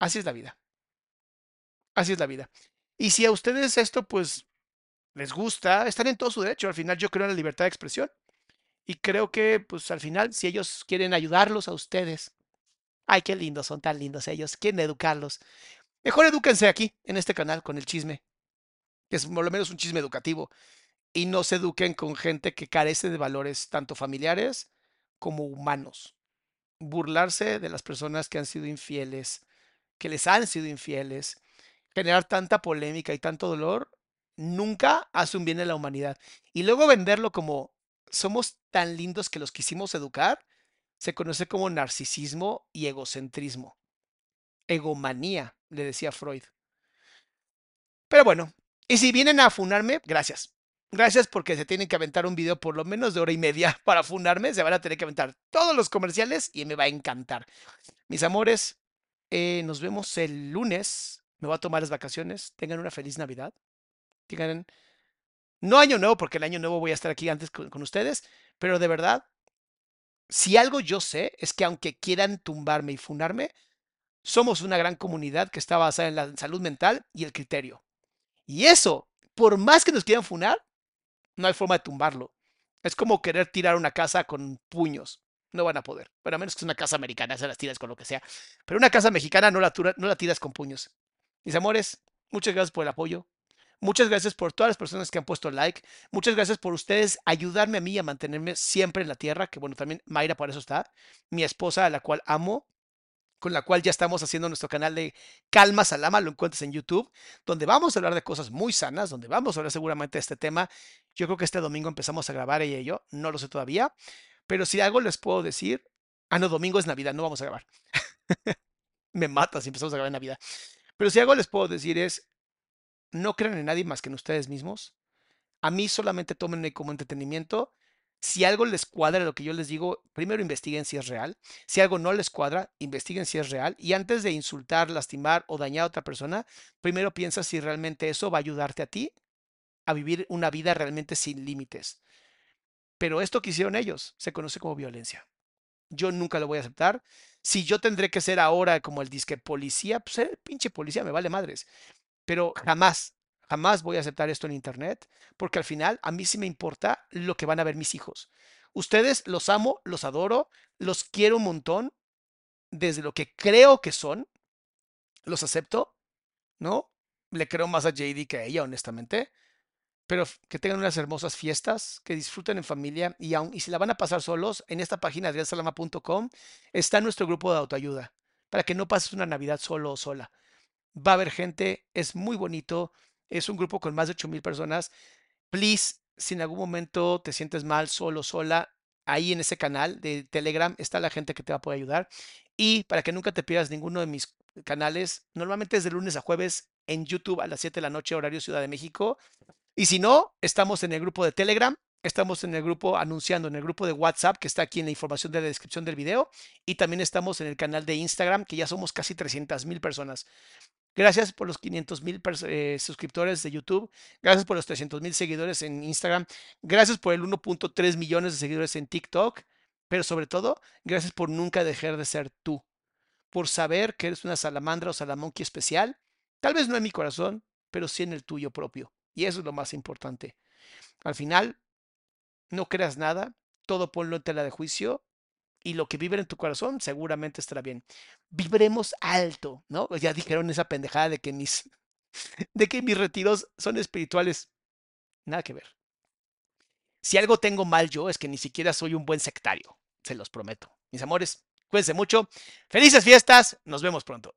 así es la vida. Así es la vida. Y si a ustedes esto pues les gusta, están en todo su derecho. Al final yo creo en la libertad de expresión. Y creo que pues al final si ellos quieren ayudarlos a ustedes, ay, qué lindos, son tan lindos ellos, quieren educarlos. Mejor edúquense aquí, en este canal, con el chisme, que es por lo menos un chisme educativo y no se eduquen con gente que carece de valores tanto familiares como humanos. Burlarse de las personas que han sido infieles, que les han sido infieles, generar tanta polémica y tanto dolor, nunca hace un bien en la humanidad. Y luego venderlo como somos tan lindos que los quisimos educar, se conoce como narcisismo y egocentrismo. Egomanía, le decía Freud. Pero bueno, y si vienen a funarme, gracias. Gracias porque se tienen que aventar un video por lo menos de hora y media para funarme. Se van a tener que aventar todos los comerciales y me va a encantar. Mis amores, eh, nos vemos el lunes. Me voy a tomar las vacaciones. Tengan una feliz Navidad. Tengan, no año nuevo, porque el año nuevo voy a estar aquí antes con, con ustedes. Pero de verdad, si algo yo sé es que aunque quieran tumbarme y funarme, somos una gran comunidad que está basada en la salud mental y el criterio. Y eso, por más que nos quieran funar, no hay forma de tumbarlo. Es como querer tirar una casa con puños. No van a poder. Pero a menos que sea una casa americana, se las tiras con lo que sea. Pero una casa mexicana no la, no la tiras con puños. Mis amores, muchas gracias por el apoyo. Muchas gracias por todas las personas que han puesto like. Muchas gracias por ustedes ayudarme a mí a mantenerme siempre en la tierra, que bueno, también Mayra por eso está. Mi esposa, a la cual amo, con la cual ya estamos haciendo nuestro canal de Calma Salama, lo encuentras en YouTube, donde vamos a hablar de cosas muy sanas, donde vamos a hablar seguramente de este tema. Yo creo que este domingo empezamos a grabar ella y yo, no lo sé todavía, pero si algo les puedo decir, ah, no, domingo es Navidad, no vamos a grabar. Me mata si empezamos a grabar en Navidad. Pero si algo les puedo decir es, no crean en nadie más que en ustedes mismos. A mí solamente tomen como entretenimiento si algo les cuadra lo que yo les digo, primero investiguen si es real. Si algo no les cuadra, investiguen si es real. Y antes de insultar, lastimar o dañar a otra persona, primero piensa si realmente eso va a ayudarte a ti a vivir una vida realmente sin límites. Pero esto que hicieron ellos se conoce como violencia. Yo nunca lo voy a aceptar. Si yo tendré que ser ahora como el disque policía, pues el pinche policía me vale madres. Pero jamás, Jamás voy a aceptar esto en Internet porque al final a mí sí me importa lo que van a ver mis hijos. Ustedes los amo, los adoro, los quiero un montón desde lo que creo que son. Los acepto, ¿no? Le creo más a JD que a ella, honestamente. Pero que tengan unas hermosas fiestas, que disfruten en familia y, aun, y si la van a pasar solos, en esta página adriansalama.com está nuestro grupo de autoayuda para que no pases una Navidad solo o sola. Va a haber gente, es muy bonito, es un grupo con más de 8000 personas. Please, si en algún momento te sientes mal, solo, sola, ahí en ese canal de Telegram está la gente que te va a poder ayudar. Y para que nunca te pierdas ninguno de mis canales, normalmente es de lunes a jueves en YouTube a las 7 de la noche, horario Ciudad de México. Y si no, estamos en el grupo de Telegram, estamos en el grupo anunciando, en el grupo de WhatsApp que está aquí en la información de la descripción del video. Y también estamos en el canal de Instagram, que ya somos casi 300 mil personas. Gracias por los 500 mil eh, suscriptores de YouTube. Gracias por los 300 mil seguidores en Instagram. Gracias por el 1.3 millones de seguidores en TikTok. Pero sobre todo, gracias por nunca dejar de ser tú. Por saber que eres una salamandra o salamonqui especial. Tal vez no en mi corazón, pero sí en el tuyo propio. Y eso es lo más importante. Al final, no creas nada. Todo ponlo en tela de juicio y lo que vive en tu corazón seguramente estará bien. Vibremos alto, ¿no? Ya dijeron esa pendejada de que mis, de que mis retiros son espirituales. Nada que ver. Si algo tengo mal yo es que ni siquiera soy un buen sectario, se los prometo. Mis amores, cuídense mucho. Felices fiestas, nos vemos pronto.